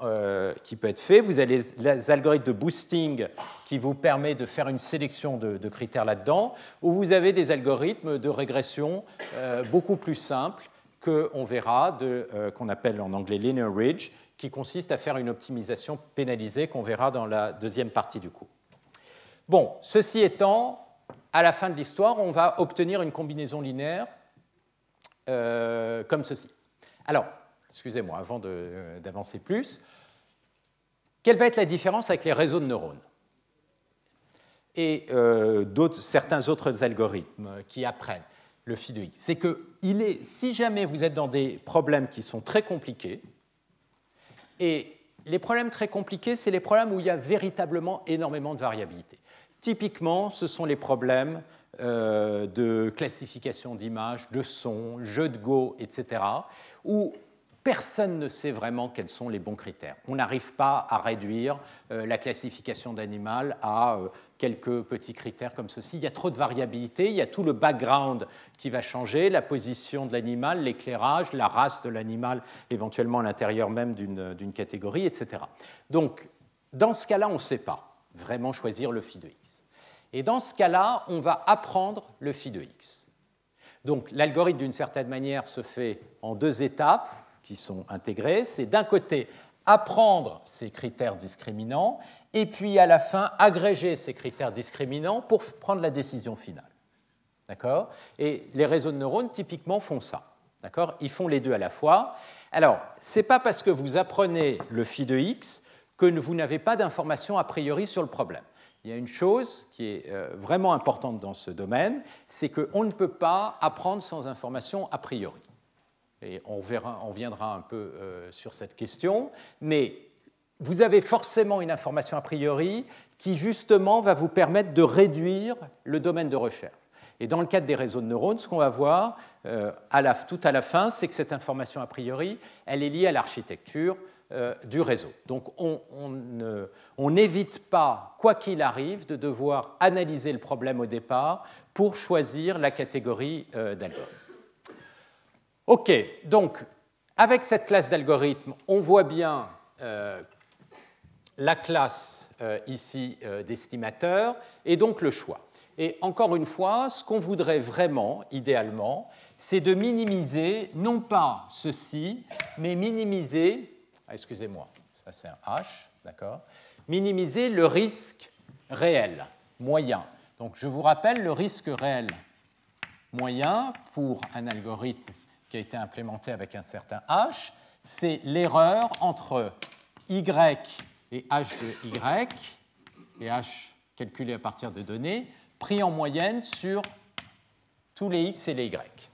euh, qui, peut être fait. Vous avez les, algorithmes de boosting qui vous permettent de faire une sélection de, critères là-dedans, ou vous avez des algorithmes de régression euh, beaucoup plus simples qu'on verra, euh, qu'on appelle en anglais linear ridge, qui consiste à faire une optimisation pénalisée qu'on verra dans la deuxième partie du cours. Bon, ceci étant, à la fin de l'histoire, on va obtenir une combinaison linéaire comme ceci. Alors, excusez-moi, avant euh, d'avancer plus, quelle va être la différence avec les réseaux de neurones et euh, certains autres algorithmes qui apprennent? Le phi de x C'est que il est, si jamais vous êtes dans des problèmes qui sont très compliqués, et les problèmes très compliqués, c'est les problèmes où il y a véritablement énormément de variabilité. Typiquement, ce sont les problèmes euh, de classification d'images, de sons, jeux de Go, etc., où personne ne sait vraiment quels sont les bons critères. On n'arrive pas à réduire euh, la classification d'animal à euh, quelques petits critères comme ceci. Il y a trop de variabilité, il y a tout le background qui va changer, la position de l'animal, l'éclairage, la race de l'animal, éventuellement à l'intérieur même d'une catégorie, etc. Donc, dans ce cas-là, on ne sait pas vraiment choisir le phi de x. Et dans ce cas-là, on va apprendre le phi de x. Donc l'algorithme, d'une certaine manière, se fait en deux étapes qui sont intégrées. C'est d'un côté apprendre ces critères discriminants et puis à la fin agréger ces critères discriminants pour prendre la décision finale. D'accord? Et les réseaux de neurones, typiquement, font ça. D'accord? Ils font les deux à la fois. Alors, ce n'est pas parce que vous apprenez le phi de x que vous n'avez pas d'informations a priori sur le problème. Il y a une chose qui est euh, vraiment importante dans ce domaine, c'est qu'on ne peut pas apprendre sans information a priori. Et on, verra, on viendra un peu euh, sur cette question, mais vous avez forcément une information a priori qui justement va vous permettre de réduire le domaine de recherche. Et dans le cadre des réseaux de neurones, ce qu'on va voir euh, tout à la fin, c'est que cette information a priori, elle est liée à l'architecture euh, du réseau. Donc on n'évite pas, quoi qu'il arrive, de devoir analyser le problème au départ pour choisir la catégorie euh, d'algorithmes. OK, donc avec cette classe d'algorithmes, on voit bien la classe ici d'estimateur et donc le choix. Et encore une fois, ce qu'on voudrait vraiment, idéalement, c'est de minimiser non pas ceci, mais minimiser ah, excusez-moi, ça c'est un H, d'accord Minimiser le risque réel, moyen. Donc je vous rappelle, le risque réel moyen pour un algorithme qui a été implémenté avec un certain H, c'est l'erreur entre Y et H de Y, et H calculé à partir de données, pris en moyenne sur tous les X et les Y.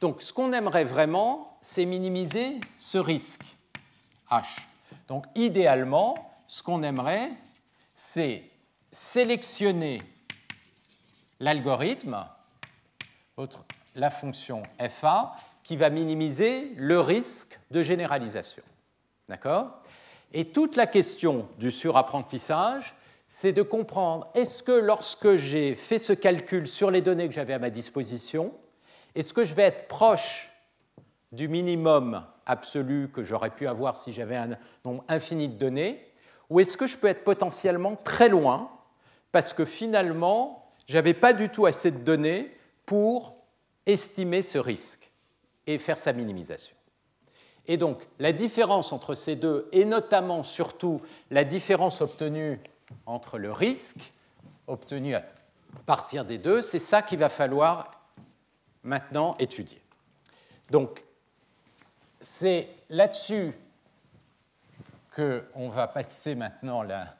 Donc ce qu'on aimerait vraiment, c'est minimiser ce risque. H. Donc idéalement, ce qu'on aimerait, c'est sélectionner l'algorithme, la fonction FA, qui va minimiser le risque de généralisation. D'accord? Et toute la question du surapprentissage, c'est de comprendre est-ce que lorsque j'ai fait ce calcul sur les données que j'avais à ma disposition, est-ce que je vais être proche du minimum absolu que j'aurais pu avoir si j'avais un nombre infini de données, ou est-ce que je peux être potentiellement très loin parce que finalement, je n'avais pas du tout assez de données pour estimer ce risque et faire sa minimisation? Et donc, la différence entre ces deux, et notamment surtout la différence obtenue entre le risque obtenu à partir des deux, c'est ça qu'il va falloir maintenant étudier. Donc, c'est là-dessus qu'on va passer maintenant la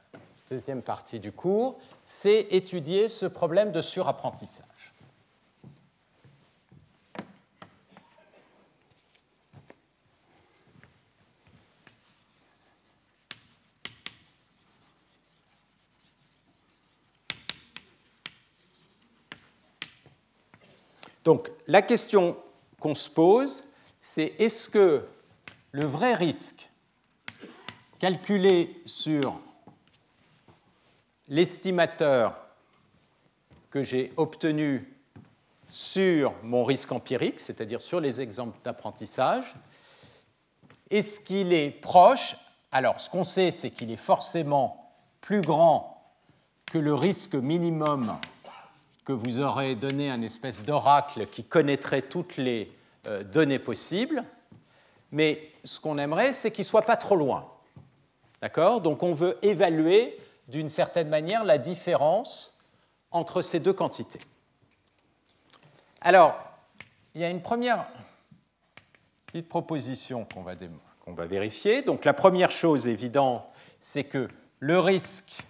deuxième partie du cours, c'est étudier ce problème de surapprentissage. Donc la question qu'on se pose, c'est est-ce que le vrai risque calculé sur l'estimateur que j'ai obtenu sur mon risque empirique, c'est-à-dire sur les exemples d'apprentissage, est-ce qu'il est proche? Alors, ce qu'on sait, c'est qu'il est forcément plus grand que le risque minimum que vous aurez donné un espèce d'oracle qui connaîtrait toutes les euh, données possibles, mais ce qu'on aimerait, c'est qu'il ne soit pas trop loin. D'accord? Donc on veut évaluer d'une certaine manière la différence entre ces deux quantités. Alors, il y a une première petite proposition qu'on va, va, vérifier. Donc la première chose évidente, c'est que le risque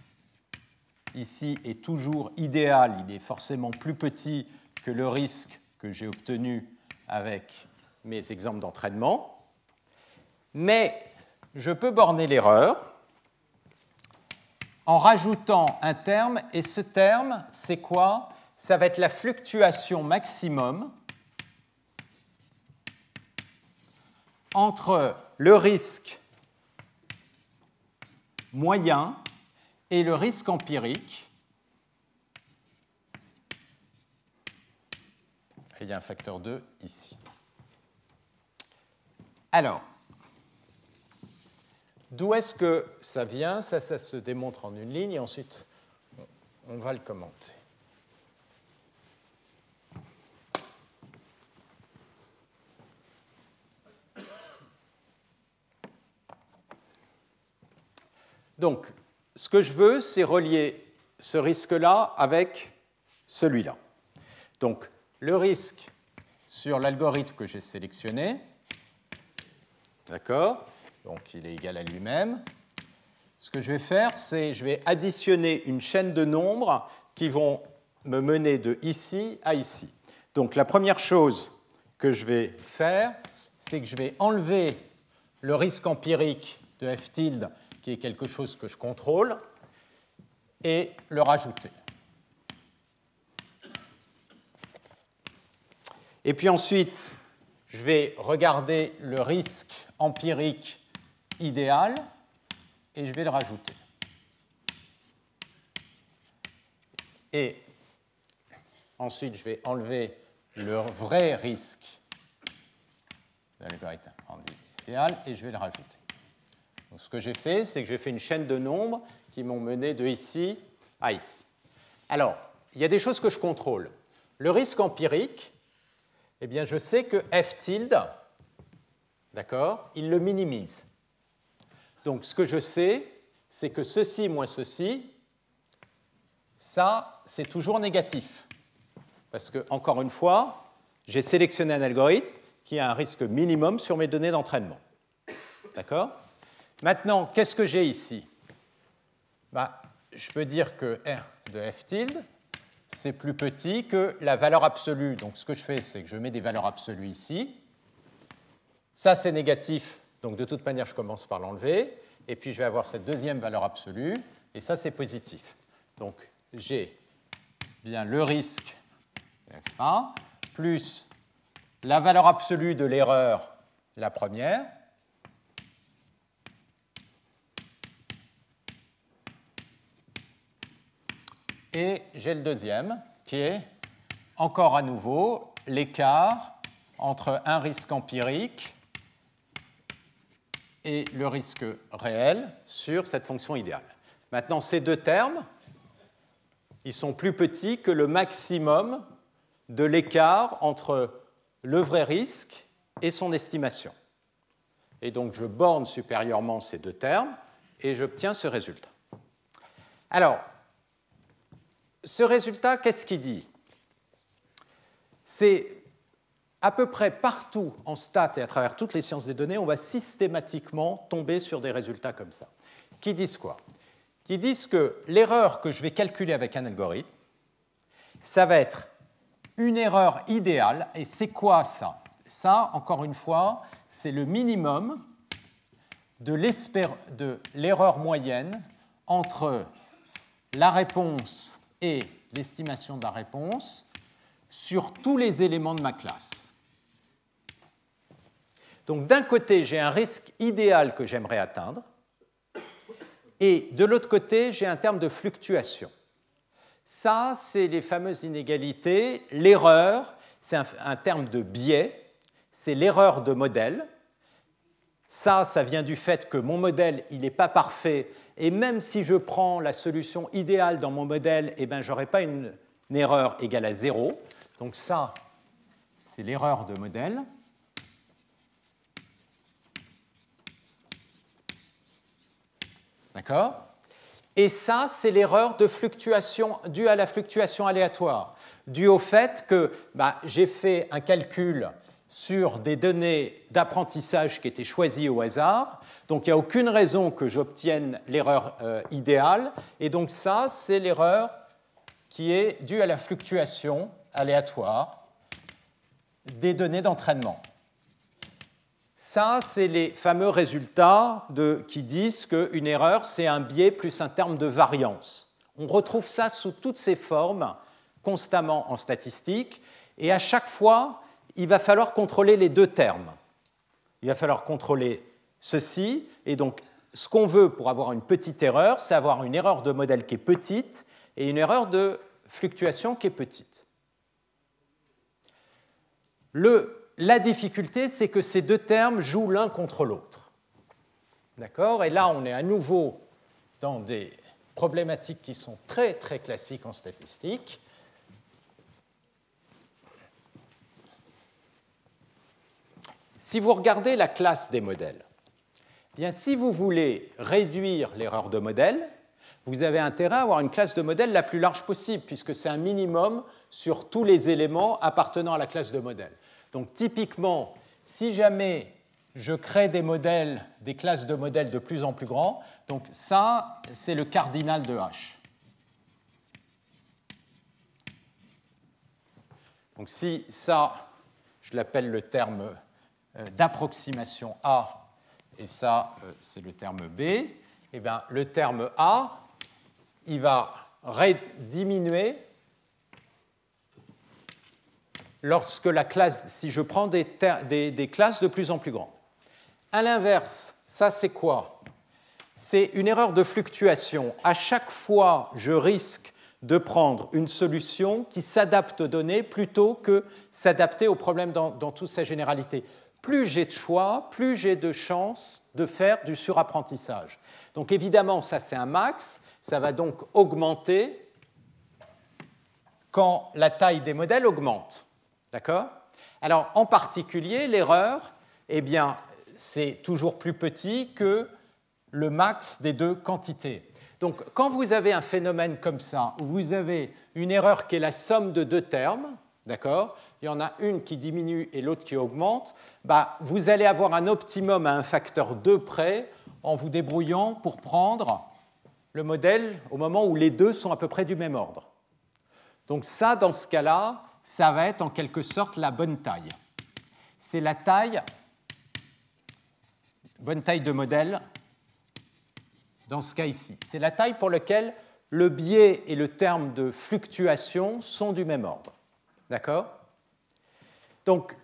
ici est toujours idéal, il est forcément plus petit que le risque que j'ai obtenu avec mes exemples d'entraînement, mais je peux borner l'erreur en rajoutant un terme, et ce terme, c'est quoi? Ça va être la fluctuation maximum entre le risque moyen et le risque empirique. il y a un facteur 2 ici. Alors, d'où est-ce que ça vient? Ça, ça se démontre en une ligne et ensuite on va le commenter. Donc, ce que je veux, c'est relier ce risque-là avec celui-là. Donc, le risque sur l'algorithme que j'ai sélectionné, d'accord Donc, il est égal à lui-même. Ce que je vais faire, c'est je vais additionner une chaîne de nombres qui vont me mener de ici à ici. Donc, la première chose que je vais faire, c'est que je vais enlever le risque empirique de f tilde qui est quelque chose que je contrôle, et le rajouter. Et puis ensuite, je vais regarder le risque empirique idéal et je vais le rajouter. Et ensuite, je vais enlever le vrai risque de l'algorithme idéal et je vais le rajouter ce que j'ai fait, c'est que j'ai fait une chaîne de nombres qui m'ont mené de ici à ici. Alors, il y a des choses que je contrôle. Le risque empirique, eh bien, je sais que f tilde, d'accord, il le minimise. Donc, ce que je sais, c'est que ceci moins ceci, ça, c'est toujours négatif. Parce que, encore une fois, j'ai sélectionné un algorithme qui a un risque minimum sur mes données d'entraînement. D'accord? Maintenant, qu'est-ce que j'ai ici? Bah, Je peux dire que R de f tilde, c'est plus petit que la valeur absolue. Donc ce que je fais, c'est que je mets des valeurs absolues ici. Ça, c'est négatif, donc de toute manière, je commence par l'enlever. Et puis je vais avoir cette deuxième valeur absolue, et ça, c'est positif. Donc j'ai bien le risque F1 plus la valeur absolue de l'erreur, la première, Et j'ai le deuxième, qui est encore à nouveau l'écart entre un risque empirique et le risque réel sur cette fonction idéale. Maintenant, ces deux termes, ils sont plus petits que le maximum de l'écart entre le vrai risque et son estimation. Et donc, je borne supérieurement ces deux termes et j'obtiens ce résultat. Alors, ce résultat, qu'est-ce qu'il dit? C'est à peu près partout en stats et à travers toutes les sciences des données, on va systématiquement tomber sur des résultats comme ça. Qui disent quoi? Qui disent que l'erreur que je vais calculer avec un algorithme, ça va être une erreur idéale. Et c'est quoi ça? Ça, encore une fois, c'est le minimum de l'erreur moyenne entre la réponse et l'estimation de la réponse sur tous les éléments de ma classe. Donc d'un côté, j'ai un risque idéal que j'aimerais atteindre, et de l'autre côté, j'ai un terme de fluctuation. Ça, c'est les fameuses inégalités. L'erreur, c'est un, terme de biais, c'est l'erreur de modèle. Ça, ça vient du fait que mon modèle, il n'est pas parfait, et même si je prends la solution idéale dans mon modèle, eh ben, je n'aurai pas une, erreur égale à zéro. Donc ça, c'est l'erreur de modèle. D'accord? Et ça, c'est l'erreur de fluctuation due à la fluctuation aléatoire, due au fait que bah, j'ai fait un calcul sur des données d'apprentissage qui étaient choisies au hasard. Donc il n'y a aucune raison que j'obtienne l'erreur euh, idéale. Et donc ça, c'est l'erreur qui est due à la fluctuation aléatoire des données d'entraînement. Ça, c'est les fameux résultats qui disent qu'une erreur, c'est un biais plus un terme de variance. On retrouve ça sous toutes ces formes constamment en statistique. Et à chaque fois, il va falloir contrôler les deux termes. Il va falloir contrôler ceci, et donc ce qu'on veut pour avoir une petite erreur, c'est avoir une erreur de modèle qui est petite et une erreur de fluctuation qui est petite. la difficulté, c'est que ces deux termes jouent l'un contre l'autre. D'accord? Et là, on est à nouveau dans des problématiques qui sont très très classiques en statistique. Si vous regardez la classe des modèles, bien, si vous voulez réduire l'erreur de modèle, vous avez intérêt à avoir une classe de modèle la plus large possible, puisque c'est un minimum sur tous les éléments appartenant à la classe de modèle. Donc typiquement, si jamais je crée des modèles, des classes de modèles de plus en plus grands, donc ça, c'est le cardinal de H. Donc si ça, je l'appelle le terme euh, d'approximation A, et ça, euh, c'est le terme B, eh bien, le terme A, il va diminuer lorsque la classe, si je prends des, classes de plus en plus grandes. À l'inverse, ça c'est quoi? C'est une erreur de fluctuation. À chaque fois, je risque de prendre une solution qui s'adapte aux données plutôt que s'adapter au problème dans toute sa généralité. Plus j'ai de choix, plus j'ai de chances de faire du surapprentissage. Donc évidemment, ça c'est un max, ça va donc augmenter quand la taille des modèles augmente. D'accord? Alors, en particulier, l'erreur, eh bien, c'est toujours plus petit que le max des deux quantités. Donc, quand vous avez un phénomène comme ça, où vous avez une erreur qui est la somme de deux termes, d'accord? Il y en a une qui diminue et l'autre qui augmente, bah, vous allez avoir un optimum à un facteur 2 près en vous débrouillant pour prendre le modèle au moment où les deux sont à peu près du même ordre. Donc ça, dans ce cas-là, ça va être en quelque sorte la bonne taille. C'est la taille, bonne taille de modèle, dans ce cas ici. C'est la taille pour laquelle le biais et le terme de fluctuation sont du même ordre. D'accord? Donc,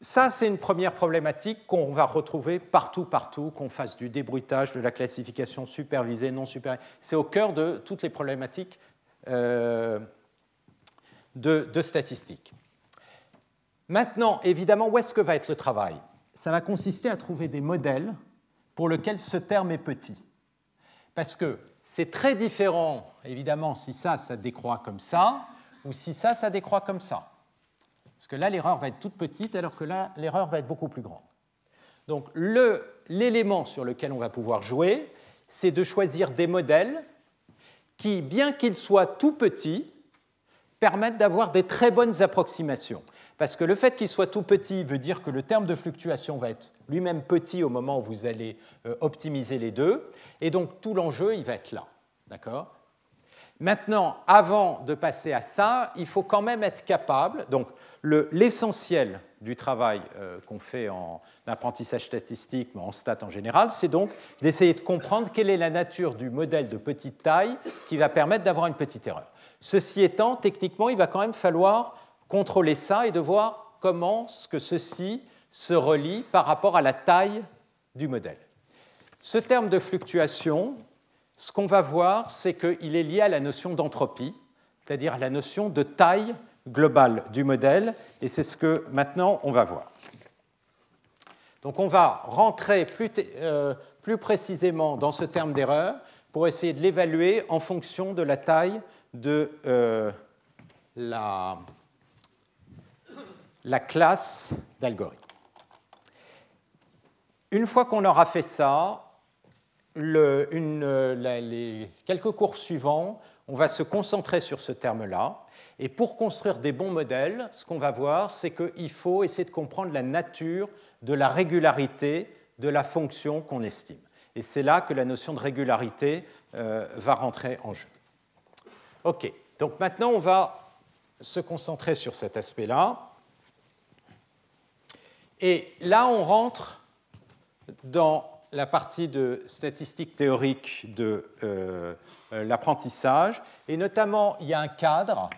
ça, c'est une première problématique qu'on va retrouver partout, partout, qu'on fasse du débruitage, de la classification supervisée, non supervisée. C'est au cœur de toutes les problématiques euh, de, de. Maintenant, évidemment, où est-ce que va être le travail? Ça va consister à trouver des modèles pour lesquels ce terme est petit. Parce que c'est très différent, évidemment, si ça, ça décroît comme ça, ou si ça, ça décroît comme ça. Parce que là, l'erreur va être toute petite, alors que là, l'erreur va être beaucoup plus grande. Donc, l'élément sur lequel on va pouvoir jouer, c'est de choisir des modèles qui, bien qu'ils soient tout petits, permettent d'avoir des très bonnes approximations. Parce que le fait qu'il soit tout petit veut dire que le terme de fluctuation va être lui-même petit au moment où vous allez euh, optimiser les deux. Et donc tout l'enjeu, il va être là. D'accord? Maintenant, avant de passer à ça, il faut quand même être capable, donc l'essentiel du travail euh, qu'on fait en apprentissage statistique, mais en stats en général, c'est donc d'essayer de comprendre quelle est la nature du modèle de petite taille qui va permettre d'avoir une petite erreur. Ceci étant, techniquement, il va quand même falloir contrôler ça et de voir comment ce que ceci se relie par rapport à la taille du modèle. Ce terme de fluctuation, ce qu'on va voir, c'est qu'il est lié à la notion d'entropie, c'est-à-dire la notion de taille globale du modèle, et c'est ce que maintenant on va voir. Donc on va rentrer plus, euh, précisément dans ce terme d'erreur pour essayer de l'évaluer en fonction de la taille de euh, la classe d'algorithme. Une fois qu'on aura fait ça, euh, les quelques cours suivants, on va se concentrer sur ce terme-là. Et pour construire des bons modèles, ce qu'on va voir, c'est qu'il faut essayer de comprendre la nature de la régularité de la fonction qu'on estime. Et c'est là que la notion de régularité euh, va rentrer en jeu. OK, donc maintenant on va se concentrer sur cet aspect-là. Et là, on rentre dans la partie de statistiques théoriques de euh, euh, l'apprentissage, et notamment il y a un cadre,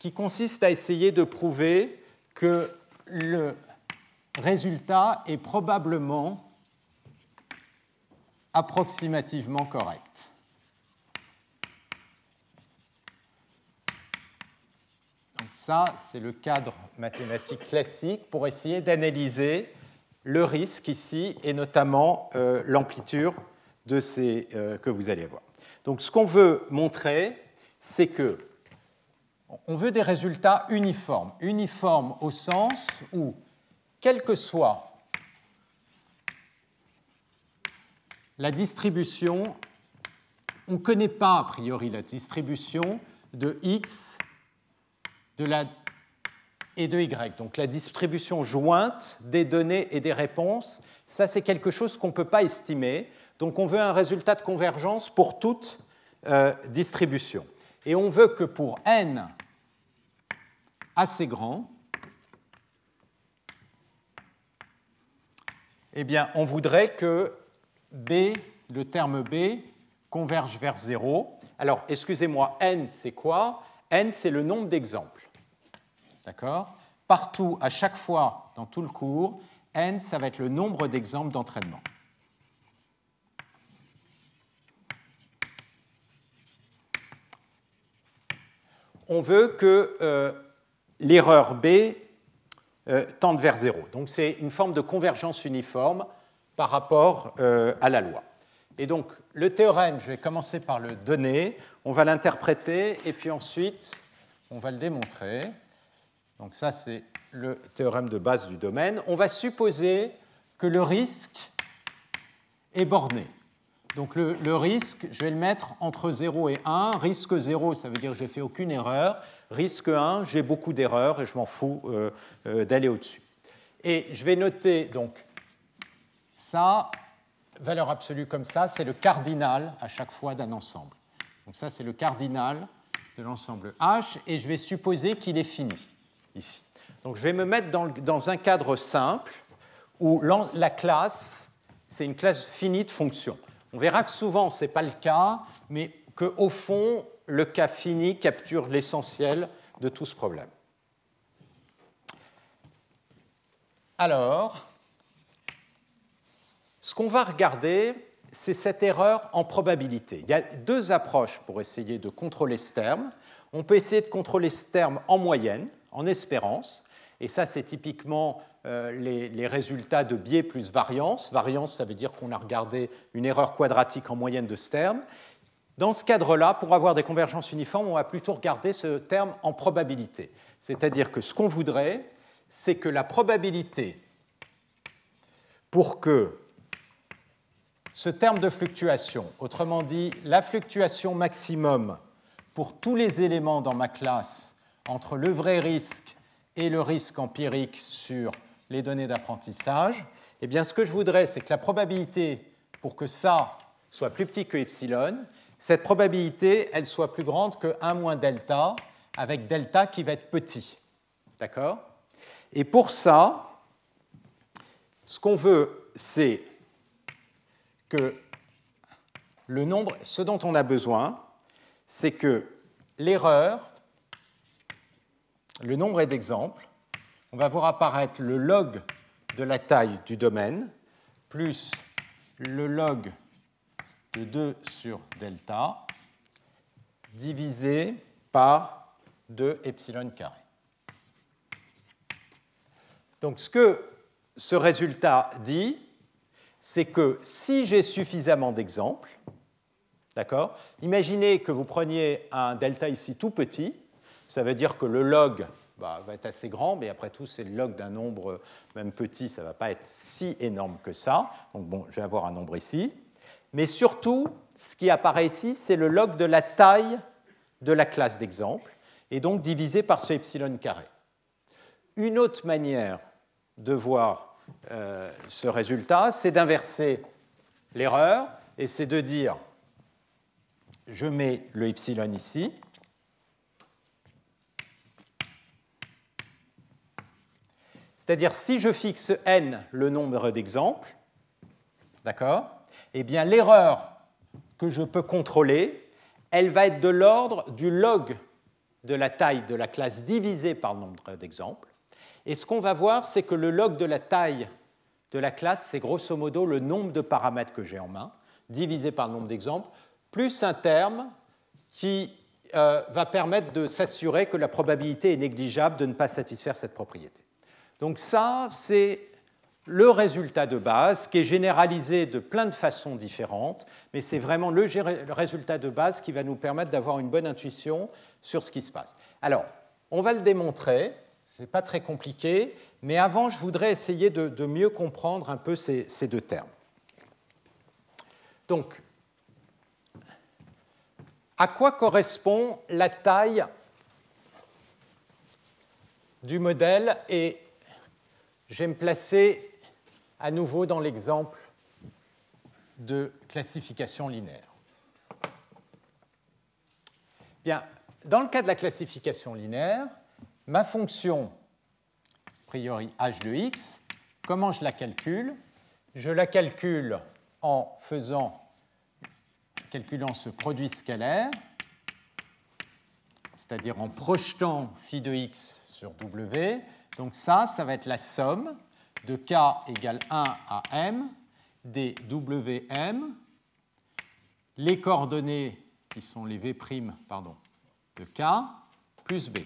qui consiste à essayer de prouver que le résultat est probablement approximativement correct. Donc ça, c'est le cadre mathématique classique pour essayer d'analyser le risque ici et notamment euh, l'amplitude de ces euh, que vous allez voir. Donc ce qu'on veut montrer, c'est que on veut des résultats uniformes. Uniformes au sens où, quelle que soit la distribution, on ne connaît pas a priori la distribution de x de la, et de y. Donc la distribution jointe des données et des réponses, ça c'est quelque chose qu'on ne peut pas estimer. Donc on veut un résultat de convergence pour toute euh, distribution. Et on veut que pour n assez grand, eh bien, on voudrait que B, le terme B, converge vers 0. Alors, excusez-moi, n, c'est quoi? N, c'est le nombre d'exemples. D'accord? Partout, à chaque fois, dans tout le cours, n, ça va être le nombre d'exemples d'entraînement. On veut que euh, l'erreur B euh, tende vers 0. Donc c'est une forme de convergence uniforme par rapport euh, à la loi. Et donc le théorème, je vais commencer par le donner, on va l'interpréter et puis ensuite on va le démontrer. Donc ça c'est le théorème de base du domaine. On va supposer que le risque est borné. Donc le, risque, je vais le mettre entre 0 et 1. Risque 0, ça veut dire que j'ai fait aucune erreur. Risque 1, j'ai beaucoup d'erreurs et je m'en fous euh, euh, d'aller au-dessus. Et je vais noter donc ça, valeur absolue comme ça, c'est le cardinal à chaque fois d'un ensemble. Donc ça, c'est le cardinal de l'ensemble H et je vais supposer qu'il est fini Donc je vais me mettre dans, dans un cadre simple où la classe, c'est une classe finie de fonctions. On verra que souvent, ce n'est pas le cas, mais qu'au fond, le cas fini capture l'essentiel de tout ce problème. Alors, ce qu'on va regarder, c'est cette erreur en probabilité. Il y a deux approches pour essayer de contrôler ce terme. On peut essayer de contrôler ce terme en moyenne, en espérance, et ça c'est typiquement euh, les, les, résultats de biais plus variance. Variance, ça veut dire qu'on a regardé une erreur quadratique en moyenne de ce terme. Dans ce cadre-là, pour avoir des convergences uniformes, on va plutôt regarder ce terme en probabilité. C'est-à-dire que ce qu'on voudrait, c'est que la probabilité pour que ce terme de fluctuation, autrement dit la fluctuation maximum pour tous les éléments dans ma classe entre le vrai risque et le risque empirique sur les données d'apprentissage, eh bien ce que je voudrais, c'est que la probabilité pour que ça soit plus petit que epsilon, cette probabilité, elle soit plus grande que 1 moins delta, avec delta qui va être petit. D'accord? Et pour ça, ce qu'on veut, c'est que le nombre, ce dont on a besoin, c'est que l'erreur, le nombre d'exemples, on va voir apparaître le log de la taille du domaine plus le log de 2 sur delta divisé par 2 epsilon carré. Donc ce que ce résultat dit, c'est que si j'ai suffisamment d'exemples, d'accord Imaginez que vous preniez un delta ici tout petit, ça veut dire que le log bah, va être assez grand, mais après tout, c'est le log d'un nombre même petit, ça ne va pas être si énorme que ça. Donc bon, je vais avoir un nombre ici. Mais surtout, ce qui apparaît ici, c'est le log de la taille de la classe d'exemple, et donc divisé par ce epsilon carré. Une autre manière de voir euh, ce résultat, c'est d'inverser l'erreur, et c'est de dire, je mets le epsilon ici, c'est-à-dire si je fixe n le nombre d'exemples, d'accord eh bien l'erreur que je peux contrôler, elle va être de l'ordre du log de la taille de la classe divisé par le nombre d'exemples. Et ce qu'on va voir, c'est que le log de la taille de la classe, c'est grosso modo le nombre de paramètres que j'ai en main, divisé par le nombre d'exemples, plus un terme qui euh, va permettre de s'assurer que la probabilité est négligeable de ne pas satisfaire cette propriété. Donc ça, c'est le résultat de base qui est généralisé de plein de façons différentes, mais c'est vraiment le, résultat de base qui va nous permettre d'avoir une bonne intuition sur ce qui se passe. Alors, on va le démontrer, ce n'est pas très compliqué, mais avant, je voudrais essayer de, mieux comprendre un peu ces, ces deux termes. Donc, à quoi correspond la taille du modèle et je vais me placer à nouveau dans l'exemple de classification linéaire. Bien, dans le cas de la classification linéaire, ma fonction, a priori h de x, comment je la calcule? Je la calcule en faisant, calculant ce produit scalaire, c'est-à-dire en projetant phi de x sur w. Donc ça, ça va être la somme de k égale 1 à m des wm, les coordonnées qui sont les v' pardon, de k plus b.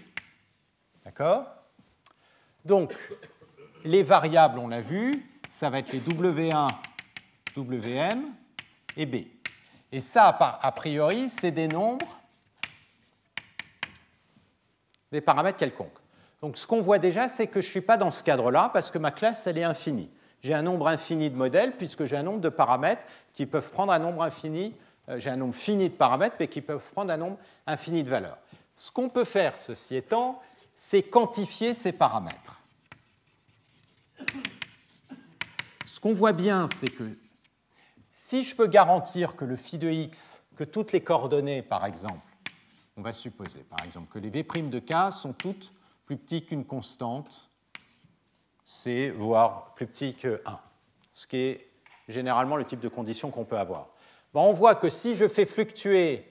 D'accord? Donc, les variables, on l'a vu, ça va être les w1, wm et b. Et ça, a priori, c'est des nombres, des paramètres quelconques. Donc ce qu'on voit déjà, c'est que je ne suis pas dans ce cadre-là parce que ma classe, elle est infinie. J'ai un nombre infini de modèles puisque j'ai un nombre de paramètres qui peuvent prendre un nombre infini, euh, j'ai un nombre fini de paramètres mais qui peuvent prendre un nombre infini de valeurs. Ce qu'on peut faire, ceci étant, c'est quantifier ces paramètres. Ce qu'on voit bien, c'est que si je peux garantir que le phi de x, que toutes les coordonnées, par exemple, on va supposer, par exemple, que les v' de k sont toutes plus petit qu'une constante, c'est voire plus petit que 1, ce qui est généralement le type de condition qu'on peut avoir. on voit que si je fais fluctuer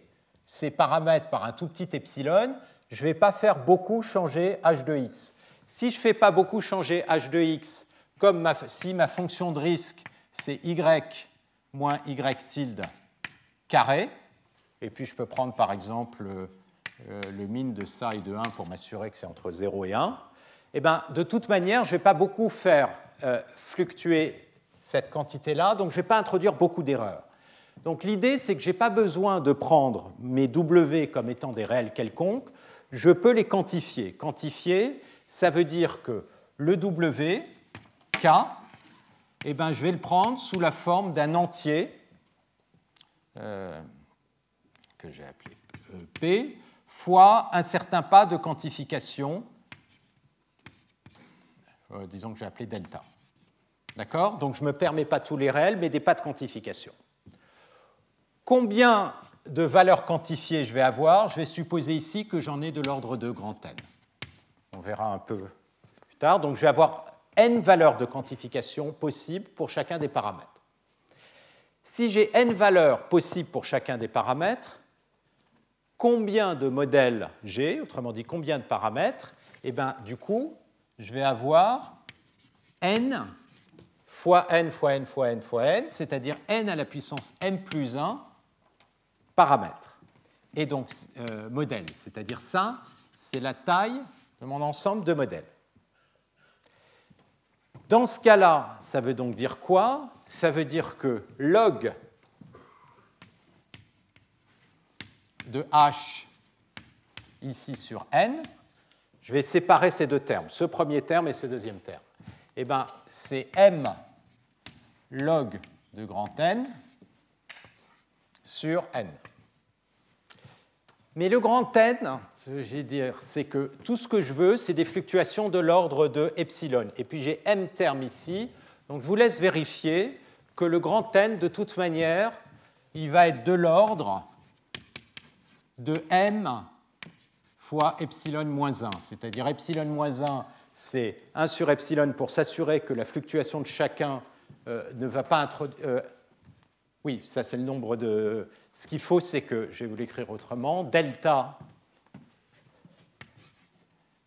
ces paramètres par un tout petit epsilon, je ne vais pas faire beaucoup changer h de x. Si je ne fais pas beaucoup changer h de x, comme si ma fonction de risque c'est y moins y tilde carré, et puis je peux prendre par exemple le min de ça et de 1 pour m'assurer que c'est entre 0 et 1, eh ben, de toute manière, je ne vais pas beaucoup faire euh, fluctuer cette quantité-là, donc je ne vais pas introduire beaucoup d'erreurs. Donc l'idée, c'est que je n'ai pas besoin de prendre mes W comme étant des réels quelconques, je peux les quantifier. Quantifier, ça veut dire que le W, K, eh ben, je vais le prendre sous la forme d'un entier euh, que j'ai appelé P, fois un certain pas de quantification, euh, disons que j'ai appelé delta. D'accord? Donc je ne me permets pas tous les réels, mais des pas de quantification. Combien de valeurs quantifiées je vais avoir? Je vais supposer ici que j'en ai de l'ordre de grand N. On verra un peu plus tard. Donc je vais avoir n valeurs de quantification possibles pour chacun des paramètres. Si j'ai n valeurs possibles pour chacun des paramètres, combien de modèles j'ai, autrement dit combien de paramètres, et eh bien du coup, je vais avoir n fois n fois n fois n fois n, c'est-à-dire n à la puissance n plus 1 paramètres. Et donc euh, modèle, c'est-à-dire ça, c'est la taille de mon ensemble de modèles. Dans ce cas-là, ça veut donc dire quoi? Ça veut dire que log de h ici sur n, je vais séparer ces deux termes, ce premier terme et ce deuxième terme. Eh bien, c'est m log de grand N sur n. Mais le grand N, je dire, c'est que tout ce que je veux, c'est des fluctuations de l'ordre de epsilon. Et puis j'ai m termes ici, donc je vous laisse vérifier que le grand N, de toute manière, il va être de l'ordre de m fois epsilon moins 1. C'est-à-dire epsilon moins 1, c'est 1 sur epsilon pour s'assurer que la fluctuation de chacun euh, ne va pas introduire... Euh, oui, ça c'est le nombre de... Ce qu'il faut, c'est que, je vais vous l'écrire autrement, delta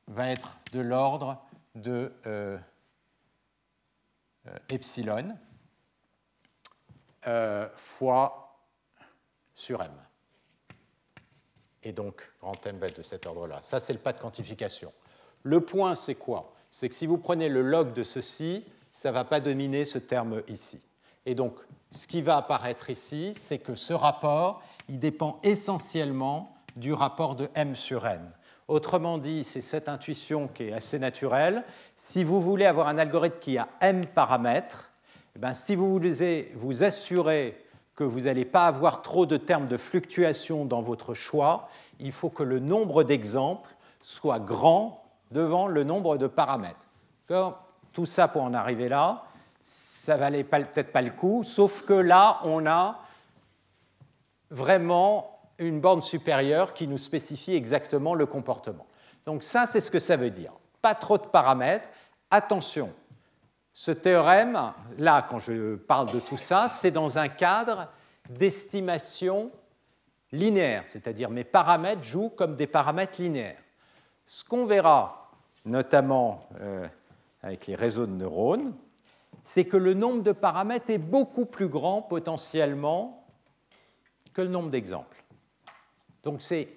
va être de l'ordre de euh, epsilon fois sur m et donc grand M va être de cet ordre-là. Ça, c'est le pas de quantification. Le point, c'est quoi? C'est que si vous prenez le log de ceci, ça ne va pas dominer ce terme ici. Et donc, ce qui va apparaître ici, c'est que ce rapport, il dépend essentiellement du rapport de M sur N. Autrement dit, c'est cette intuition qui est assez naturelle. Si vous voulez avoir un algorithme qui a M paramètres, eh bien, si vous voulez vous assurer que vous n'allez pas avoir trop de termes de fluctuation dans votre choix, il faut que le nombre d'exemples soit grand devant le nombre de paramètres. Tout ça pour en arriver là, ça valait peut-être pas le coup, sauf que là, on a vraiment une borne supérieure qui nous spécifie exactement le comportement. Donc ça, c'est ce que ça veut dire. Pas trop de paramètres. Attention, ce théorème, là, quand je parle de tout ça, c'est dans un cadre d'estimation linéaire, c'est-à-dire mes paramètres jouent comme des paramètres linéaires. Ce qu'on verra, notamment euh, avec les réseaux de neurones, c'est que le nombre de paramètres est beaucoup plus grand potentiellement que le nombre d'exemples. Donc c'est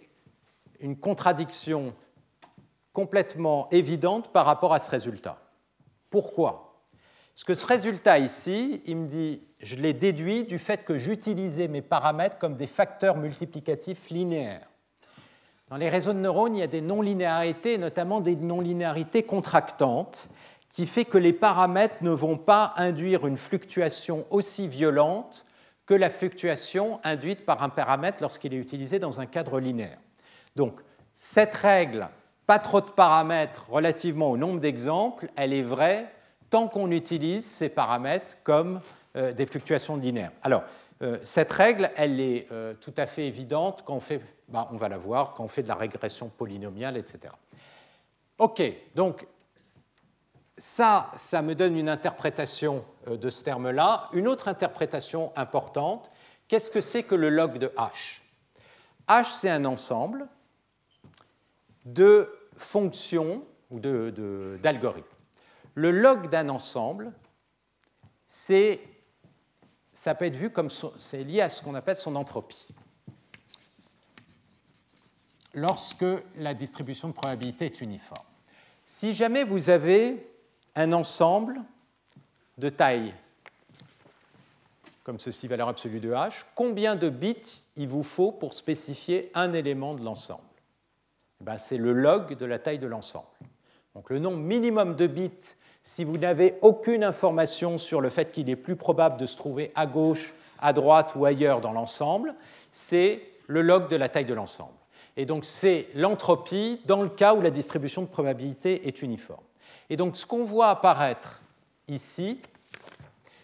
une contradiction complètement évidente par rapport à ce résultat. Pourquoi? Parce que ce résultat ici, il me dit, je l'ai déduit du fait que j'utilisais mes paramètres comme des facteurs multiplicatifs linéaires. Dans les réseaux de neurones, il y a des non-linéarités, notamment des non-linéarités contractantes, qui fait que les paramètres ne vont pas induire une fluctuation aussi violente que la fluctuation induite par un paramètre lorsqu'il est utilisé dans un cadre linéaire. Donc, cette règle, pas trop de paramètres relativement au nombre d'exemples, elle est vraie tant qu'on utilise ces paramètres comme euh, des fluctuations linéaires. Alors, euh, cette règle, elle est euh, tout à fait évidente quand on fait, ben, on va la voir, quand on fait de la régression polynomiale, etc. OK, donc ça, ça me donne une interprétation de ce terme-là. Une autre interprétation importante, qu'est-ce que c'est que le log de H? H, c'est un ensemble de fonctions ou d'algorithmes. Le log d'un ensemble, c'est, ça peut être vu comme c'est lié à ce qu'on appelle son entropie. Lorsque la distribution de probabilité est uniforme. Si jamais vous avez un ensemble de taille comme ceci, valeur absolue de h, combien de bits il vous faut pour spécifier un élément de l'ensemble? Eh ben, C'est le log de la taille de l'ensemble. Donc le nombre minimum de bits, si vous n'avez aucune information sur le fait qu'il est plus probable de se trouver à gauche, à droite ou ailleurs dans l'ensemble, c'est le log de la taille de l'ensemble. Et donc c'est l'entropie dans le cas où la distribution de probabilité est uniforme. Et donc ce qu'on voit apparaître ici,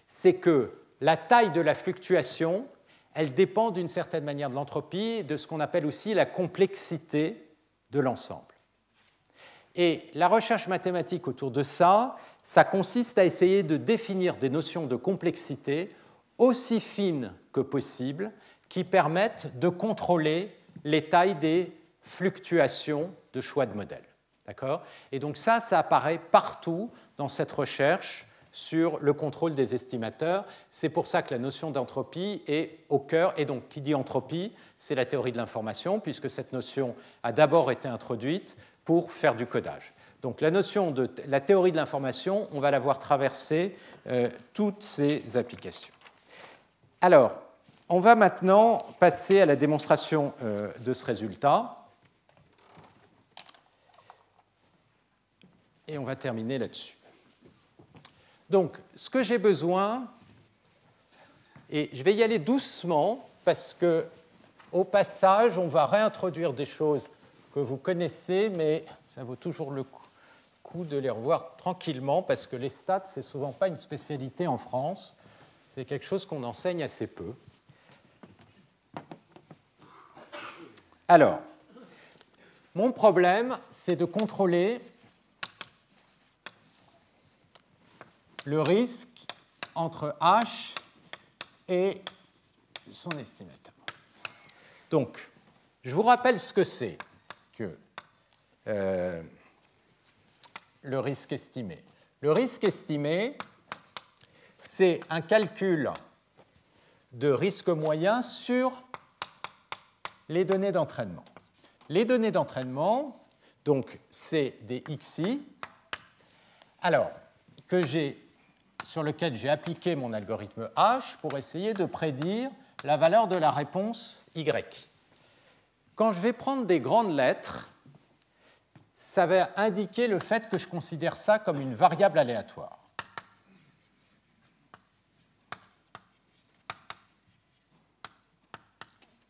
c'est que la taille de la fluctuation, elle dépend d'une certaine manière de l'entropie, de ce qu'on appelle aussi la complexité de l'ensemble. Et la recherche mathématique autour de ça, ça consiste à essayer de définir des notions de complexité aussi fines que possible qui permettent de contrôler les tailles des fluctuations de choix de modèles. Et donc ça, ça apparaît partout dans cette recherche sur le contrôle des estimateurs. C'est pour ça que la notion d'entropie est au cœur. Et donc, qui dit entropie, c'est la théorie de l'information, puisque cette notion a d'abord été introduite pour faire du codage. Donc, la notion de la théorie de l'information, on va la voir traverser euh, toutes ces applications. Alors, on va maintenant passer à la démonstration euh, de ce résultat. et on va terminer là-dessus. Donc, ce que j'ai besoin, et je vais y aller doucement parce que au passage, on va réintroduire des choses que vous connaissez, mais ça vaut toujours le coup de les revoir tranquillement parce que les stats, c'est souvent pas une spécialité en France, c'est quelque chose qu'on enseigne assez peu. Alors, mon problème, c'est de contrôler le risque entre H et son estimateur. Donc, je vous rappelle ce que c'est euh, le risque estimé. Le risque estimé, c'est un calcul de risque moyen sur les données d'entraînement. Les données d'entraînement, donc c'est des XI, alors que j'ai sur lequel j'ai appliqué mon algorithme H pour essayer de prédire la valeur de la réponse Y. Quand je vais prendre des grandes lettres, ça va indiquer le fait que je considère ça comme une variable aléatoire.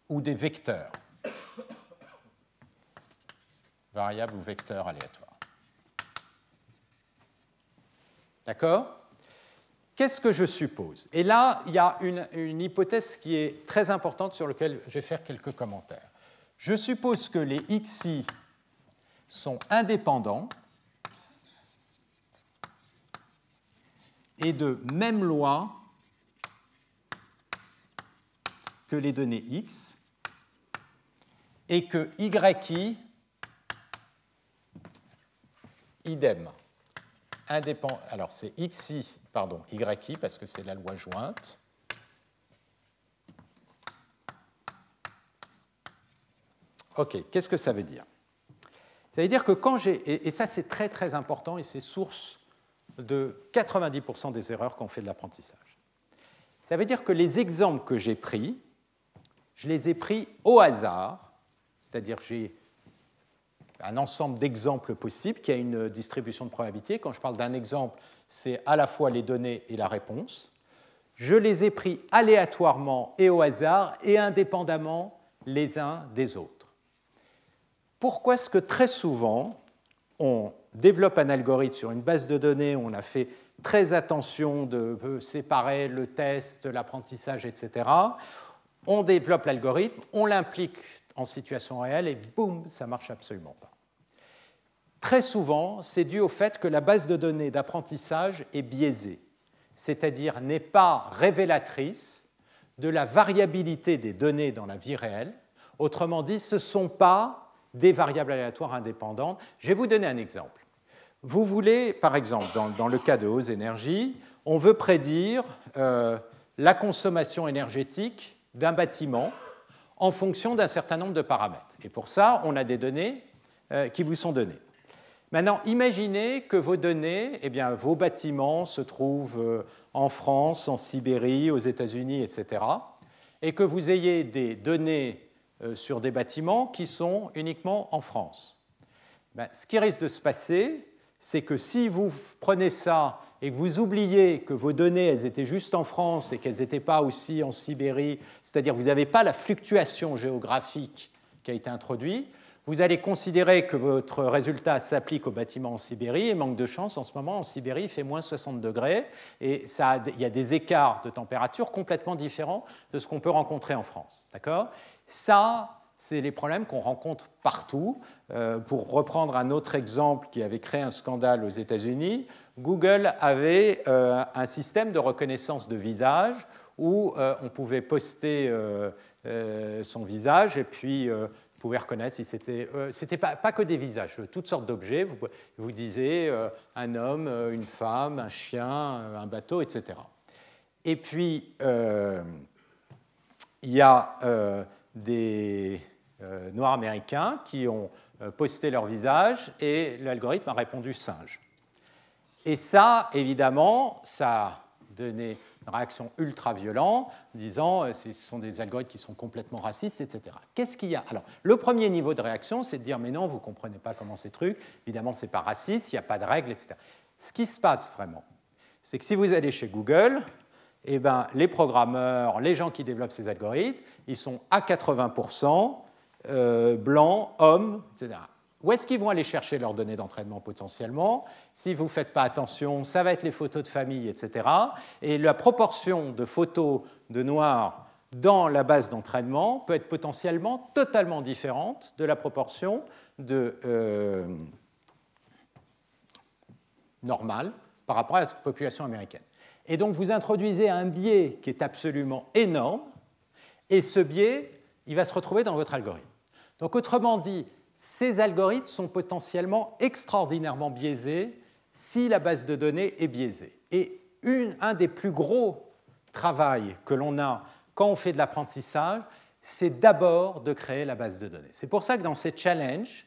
ou des vecteurs. Variable ou vecteur aléatoire. D'accord? Qu'est-ce que je suppose? Et là, il y a une, une, hypothèse qui est très importante sur laquelle je vais faire quelques commentaires. Je suppose que les xi sont indépendants et de même loi que les données x et que yi, idem. Indépend... Alors c'est xi, pardon, yi parce que c'est la loi jointe. Ok, qu'est-ce que ça veut dire? Ça veut dire que quand j'ai, et ça c'est très très important et c'est source de 90% des erreurs qu'on fait de l'apprentissage. Ça veut dire que les exemples que j'ai pris, je les ai pris au hasard c'est-à-dire j'ai un ensemble d'exemples possibles qui a une distribution de probabilité. Quand je parle d'un exemple, c'est à la fois les données et la réponse. Je les ai pris aléatoirement et au hasard et indépendamment les uns des autres. Pourquoi est-ce que très souvent on développe un algorithme sur une base de données on a fait très attention de séparer le test, l'apprentissage, etc. On développe l'algorithme, on l'implique en situation réelle et boum, ça marche absolument pas. Très souvent, c'est dû au fait que la base de données d'apprentissage est biaisée, c'est-à-dire n'est pas révélatrice de la variabilité des données dans la vie réelle. Autrement dit, ce ne sont pas des variables aléatoires indépendantes. Je vais vous donner un exemple. Vous voulez, par exemple, dans, le cas de hausse énergie, on veut prédire euh, la consommation énergétique d'un bâtiment en fonction d'un certain nombre de paramètres. Et pour ça, on a des données euh, qui vous sont données. Maintenant, imaginez que vos données, eh bien, vos bâtiments se trouvent euh, en France, en Sibérie, aux États-Unis, etc., et que vous ayez des données sur des bâtiments qui sont uniquement en France. Ben, ce qui risque de se passer, c'est que si vous prenez ça et que vous oubliez que vos données, elles étaient juste en France et qu'elles n'étaient pas aussi en Sibérie, c'est-à-dire que vous n'avez pas la fluctuation géographique qui a été introduite, vous allez considérer que votre résultat s'applique au bâtiment en Sibérie et manque de chance, en ce moment, en Sibérie, il fait moins 60 degrés et ça il y a des écarts de température complètement différents de ce qu'on peut rencontrer en France. D'accord? Ça, c'est les problèmes qu'on rencontre partout. Euh, pour reprendre un autre exemple qui avait créé un scandale aux États-Unis, Google avait euh, un système de reconnaissance de visage où euh, on pouvait poster euh, son visage et puis vous pouvez reconnaître si c'était. c'était pas, pas, que des visages, toutes sortes d'objets. Vous, vous disiez un homme, une femme, un chien, un bateau, etc. Et puis, il y a des Noirs américains qui ont posté leur visage et l'algorithme a répondu singe. Et ça, évidemment, ça a donné une réaction ultra violente, disant euh, ce sont des algorithmes qui sont complètement racistes, etc. Qu'est-ce qu'il y a? Alors, le premier niveau de réaction, c'est de dire mais non, vous ne comprenez pas comment ces trucs, évidemment, ce n'est pas raciste, il n'y a pas de règles, etc. Ce qui se passe vraiment, c'est que si vous allez chez Google, eh ben, les programmeurs, les gens qui développent ces algorithmes, ils sont à 80% euh, blancs, hommes, etc. Où est-ce qu'ils vont aller chercher leurs données d'entraînement potentiellement? Si vous ne faites pas attention, ça va être les photos de famille, etc. Et la proportion de photos de noirs dans la base d'entraînement peut être potentiellement totalement différente de la proportion de euh, normale par rapport à la population américaine. Et donc vous introduisez un biais qui est absolument énorme, et ce biais, il va se retrouver dans votre algorithme. Donc autrement dit, ces algorithmes sont potentiellement extraordinairement biaisés si la base de données est biaisée. Et un des plus gros travaux que l'on a quand on fait de l'apprentissage, c'est d'abord de créer la base de données. C'est pour ça que dans ces challenges,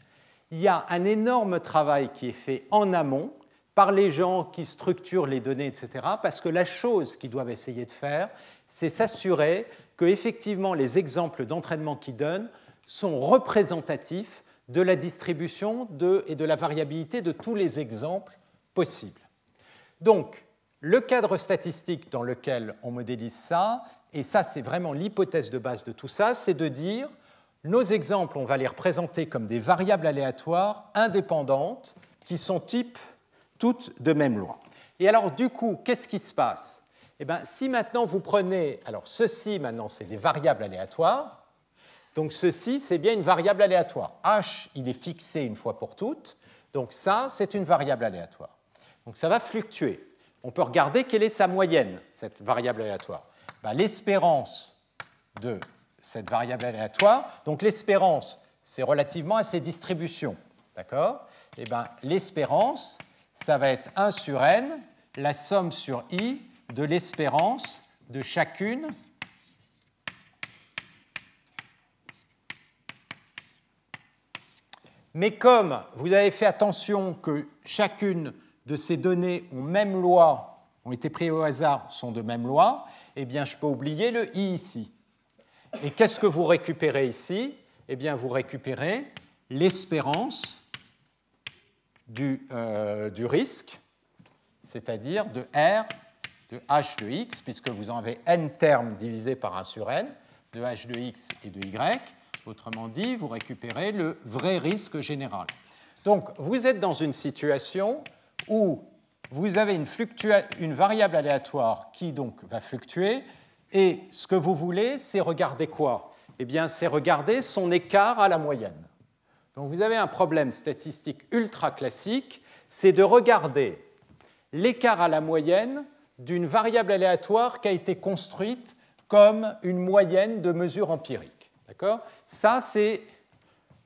il y a un énorme travail qui est fait en amont par les gens qui structurent les données, etc. Parce que la chose qu'ils doivent essayer de faire, c'est s'assurer que effectivement les exemples d'entraînement qu'ils donnent sont représentatifs de la distribution et de la variabilité de tous les exemples possibles. Donc, le cadre statistique dans lequel on modélise ça, et ça c'est vraiment l'hypothèse de base de tout ça, c'est de dire nos exemples, on va les représenter comme des variables aléatoires indépendantes qui sont types toutes de même loi. Et alors du coup, qu'est-ce qui se passe? Eh bien, si maintenant vous prenez, alors ceci maintenant c'est des variables aléatoires, donc ceci c'est bien une variable aléatoire. H, il est fixé une fois pour toutes, donc ça c'est une variable aléatoire. Donc ça va fluctuer. On peut regarder quelle est sa moyenne, cette variable aléatoire. Ben, l'espérance de cette variable aléatoire, donc l'espérance, c'est relativement à ses distributions. D'accord? Eh bien, l'espérance, ça va être 1 sur n, la somme sur i de l'espérance de chacune Mais comme vous avez fait attention que chacune de ces données ont même loi, ont été prises au hasard, sont de même loi, eh bien, je peux oublier le i ici. Et qu'est-ce que vous récupérez ici? Eh bien, vous récupérez l'espérance du, euh, du, risque, c'est-à-dire de R de h de x, puisque vous en avez n termes divisés par 1 sur n, de h de x et de y. Autrement dit, vous récupérez le vrai risque général. Donc, vous êtes dans une situation où vous avez une, une, variable aléatoire qui donc va fluctuer, et ce que vous voulez, c'est regarder quoi? Eh bien, c'est regarder son écart à la moyenne. Donc vous avez un problème statistique ultra classique, c'est de regarder l'écart à la moyenne d'une variable aléatoire qui a été construite comme une moyenne de mesure empirique. D'accord? Ça, c'est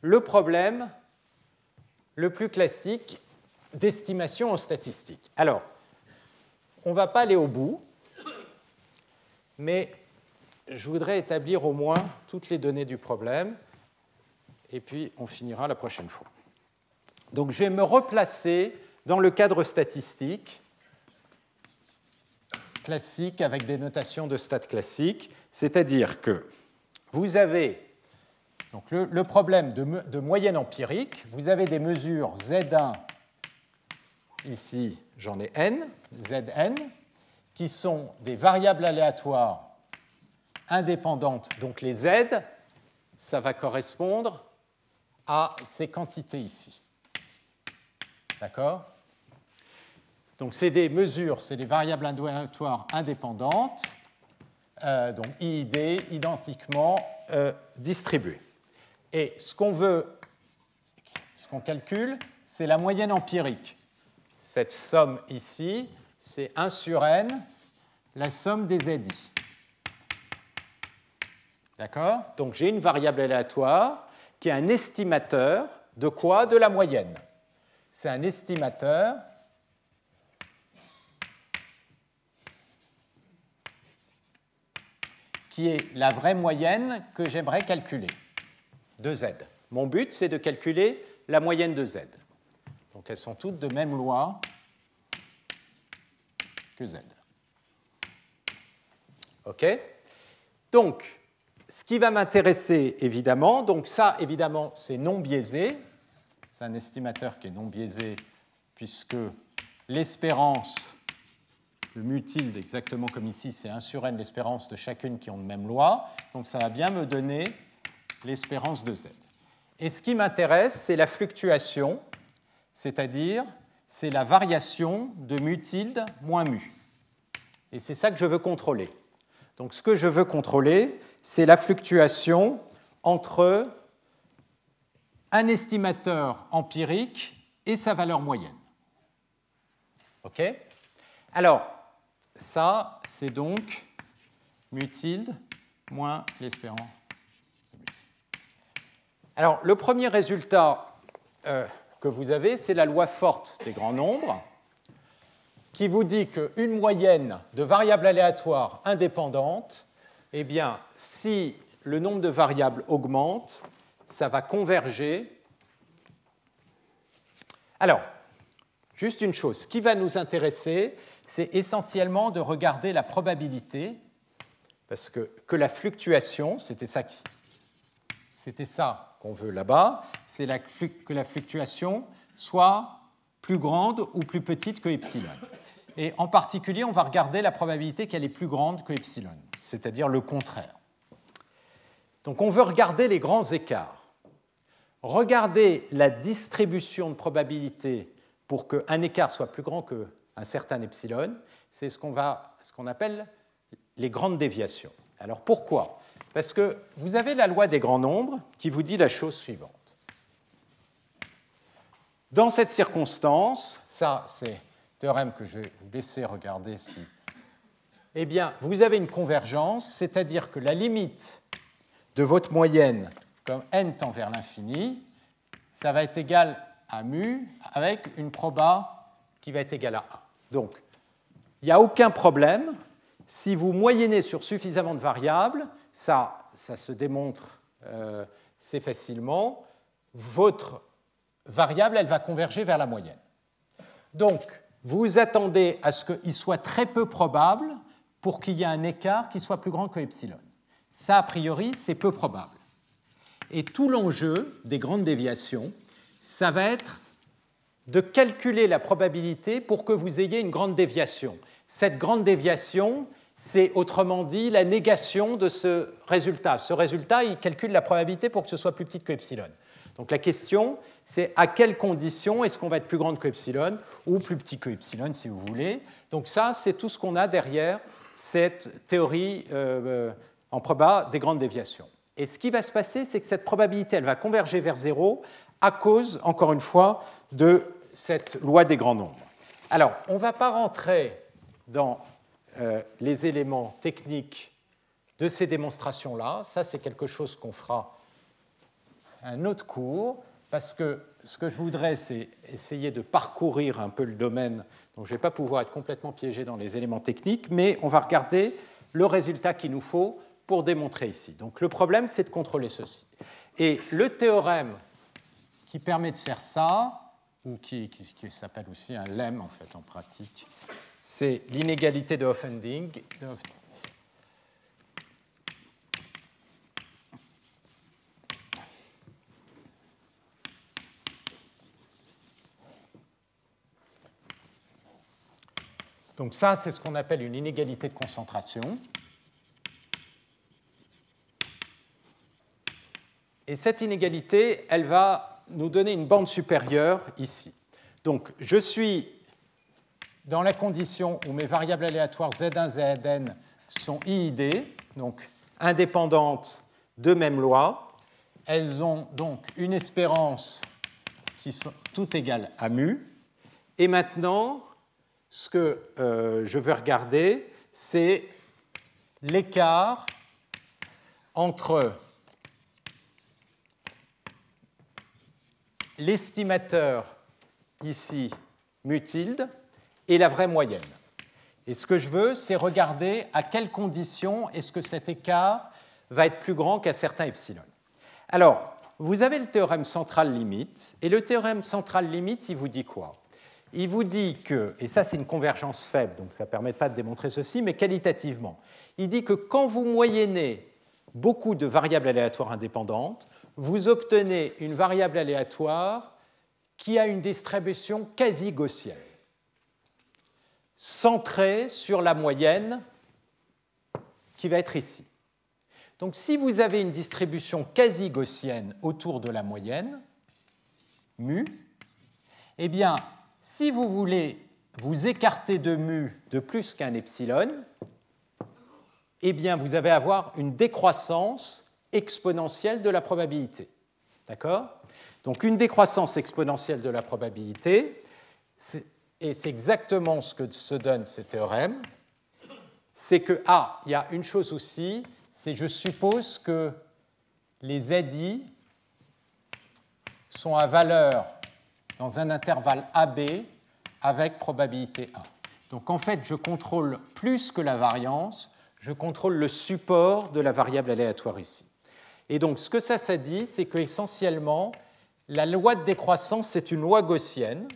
le problème le plus classique d'estimation en statistique. Alors, on ne va pas aller au bout, mais je voudrais établir au moins toutes les données du problème, et puis on finira la prochaine fois. Donc je vais me replacer dans le cadre statistique classique avec des notations de stats classiques, c'est-à-dire que vous avez donc le, problème de, de, moyenne empirique, vous avez des mesures Z1 ici j'en ai n, Zn, qui sont des variables aléatoires indépendantes. Donc les Z, ça va correspondre à ces quantités ici. D'accord? Donc c'est des mesures, c'est des variables aléatoires indépendantes, euh, donc IID identiquement euh, distribuées. Et ce qu'on veut, ce qu'on calcule, c'est la moyenne empirique cette somme ici, c'est 1 sur n, la somme des ZI. D'accord? Donc j'ai une variable aléatoire qui est un estimateur de quoi De la moyenne? C'est un estimateur qui est la vraie moyenne que j'aimerais calculer de Z. Mon but, c'est de calculer la moyenne de Z. Donc elles sont toutes de même loi que Z. OK? Donc, ce qui va m'intéresser, évidemment, donc ça, évidemment, c'est non biaisé. C'est un estimateur qui est non biaisé puisque l'espérance, le mu tilde, exactement comme ici, c'est 1 sur n l'espérance de chacune qui ont de même loi. Donc ça va bien me donner l'espérance de z. Et ce qui m'intéresse, c'est la fluctuation c'est-à-dire c'est la variation de mu tilde moins mu. Et c'est ça que je veux contrôler. Donc ce que je veux contrôler, c'est la fluctuation entre un estimateur empirique et sa valeur moyenne. OK? Alors, ça, c'est donc mu tilde moins l'espérance. Alors, le premier résultat, euh, que vous avez, c'est la loi forte des grands nombres, qui vous dit qu'une moyenne de variables aléatoires indépendantes, eh bien, si le nombre de variables augmente, ça va converger. Alors, juste une chose. Ce qui va nous intéresser, c'est essentiellement de regarder la probabilité, parce que, la fluctuation, c'était ça c'était ça qu'on veut là-bas, c'est que la fluctuation soit plus grande ou plus petite que epsilon. Et en particulier, on va regarder la probabilité qu'elle est plus grande que epsilon, c'est-à-dire le contraire. Donc on veut regarder les grands écarts. Regarder la distribution de probabilité pour qu'un écart soit plus grand qu'un certain epsilon, c'est ce qu'on qu'on appelle les grandes déviations. Alors pourquoi? Parce que vous avez la loi des grands nombres qui vous dit la chose suivante. Dans cette circonstance, ça c'est théorème que je vais vous laisser regarder si. Eh bien, vous avez une convergence, c'est-à-dire que la limite de votre moyenne, comme n tend vers l'infini, ça va être égal à mu avec une proba qui va être égale à 1. Donc, il n'y a aucun problème. Si vous moyennez sur suffisamment de variables, ça, ça se démontre euh, assez facilement, votre variable, elle va converger vers la moyenne. Donc, vous attendez à ce qu'il soit très peu probable pour qu'il y ait un écart qui soit plus grand que epsilon. Ça, a priori, c'est peu probable. Et tout l'enjeu des grandes déviations, ça va être de calculer la probabilité pour que vous ayez une grande déviation. Cette grande déviation, c'est autrement dit la négation de ce résultat. Ce résultat, il calcule la probabilité pour que ce soit plus petit que epsilon. Donc la question, c'est à quelles conditions est-ce qu'on va être plus grande que epsilon ou plus petit que epsilon, si vous voulez. Donc ça, c'est tout ce qu'on a derrière cette théorie euh, en proba des grandes déviations. Et ce qui va se passer, c'est que cette probabilité, elle va converger vers zéro à cause, encore une fois, de cette loi des grands nombres. Alors, on ne va pas rentrer dans euh, les éléments techniques de ces démonstrations-là. Ça, c'est quelque chose qu'on fera un autre cours, parce que ce que je voudrais, c'est essayer de parcourir un peu le domaine. Donc, je ne vais pas pouvoir être complètement piégé dans les éléments techniques, mais on va regarder le résultat qu'il nous faut pour démontrer ici. Donc le problème, c'est de contrôler ceci. Et le théorème qui permet de faire ça, ou qui, s'appelle aussi un lemme en fait en pratique, c'est l'inégalité de Hoffending. Donc ça, c'est ce qu'on appelle une inégalité de concentration. Et cette inégalité, elle va nous donner une bande supérieure ici. Donc je suis dans la condition où mes variables aléatoires Z1, Zn sont IID, donc indépendantes de même loi. Elles ont donc une espérance qui sont toutes égales à mu. Et maintenant, ce que euh, je veux regarder, c'est l'écart entre l'estimateur ici mutilde et la vraie moyenne. Et ce que je veux, c'est regarder à quelles conditions est-ce que cet écart va être plus grand qu'à certains epsilon. Alors, vous avez le théorème central limite, et le théorème central limite, il vous dit quoi? Il vous dit que, et ça c'est une convergence faible, donc ça ne permet pas de démontrer ceci, mais qualitativement, il dit que quand vous moyennez beaucoup de variables aléatoires indépendantes, vous obtenez une variable aléatoire qui a une distribution quasi gaussienne, centrée sur la moyenne qui va être ici. Donc si vous avez une distribution quasi gaussienne autour de la moyenne, mu, eh bien, si vous voulez vous écarter de mu de plus qu'un epsilon, eh bien, vous allez avoir une décroissance exponentielle de la probabilité. D'accord? Donc une décroissance exponentielle de la probabilité, et c'est exactement ce que se donne ce théorème, c'est que, ah, il y a une chose aussi, c'est je suppose que les ZI sont à valeur dans un intervalle AB avec probabilité 1. Donc en fait, je contrôle plus que la variance, je contrôle le support de la variable aléatoire ici. Et donc, ce que ça, ça dit, c'est qu'essentiellement, la loi de décroissance, c'est une loi gaussienne.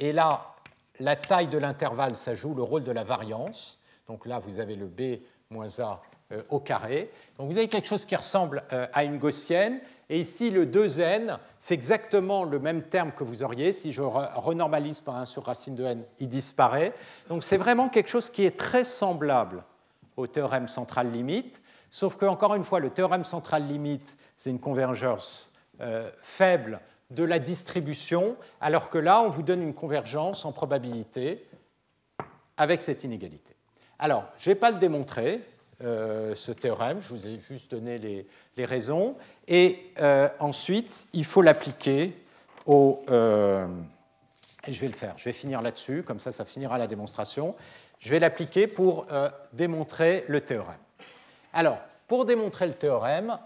Et là, la taille de l'intervalle, ça joue le rôle de la variance. Donc là, vous avez le B moins A euh, au carré. Donc vous avez quelque chose qui ressemble euh, à une gaussienne. Et ici, le 2n, c'est exactement le même terme que vous auriez. Si je renormalise par 1 sur racine de n, il disparaît. Donc c'est vraiment quelque chose qui est très semblable au théorème central limite, sauf que, encore une fois, le théorème central limite, c'est une convergence euh, faible de la distribution, alors que là, on vous donne une convergence en probabilité avec cette inégalité. Alors, je ne vais pas le démontrer, euh, ce théorème, je vous ai juste donné les, raisons, et euh, ensuite, il faut l'appliquer au... et je vais le faire, je vais finir là-dessus, comme ça, ça finira la démonstration. Je vais l'appliquer pour démontrer le théorème. Alors, pour démontrer le théorème,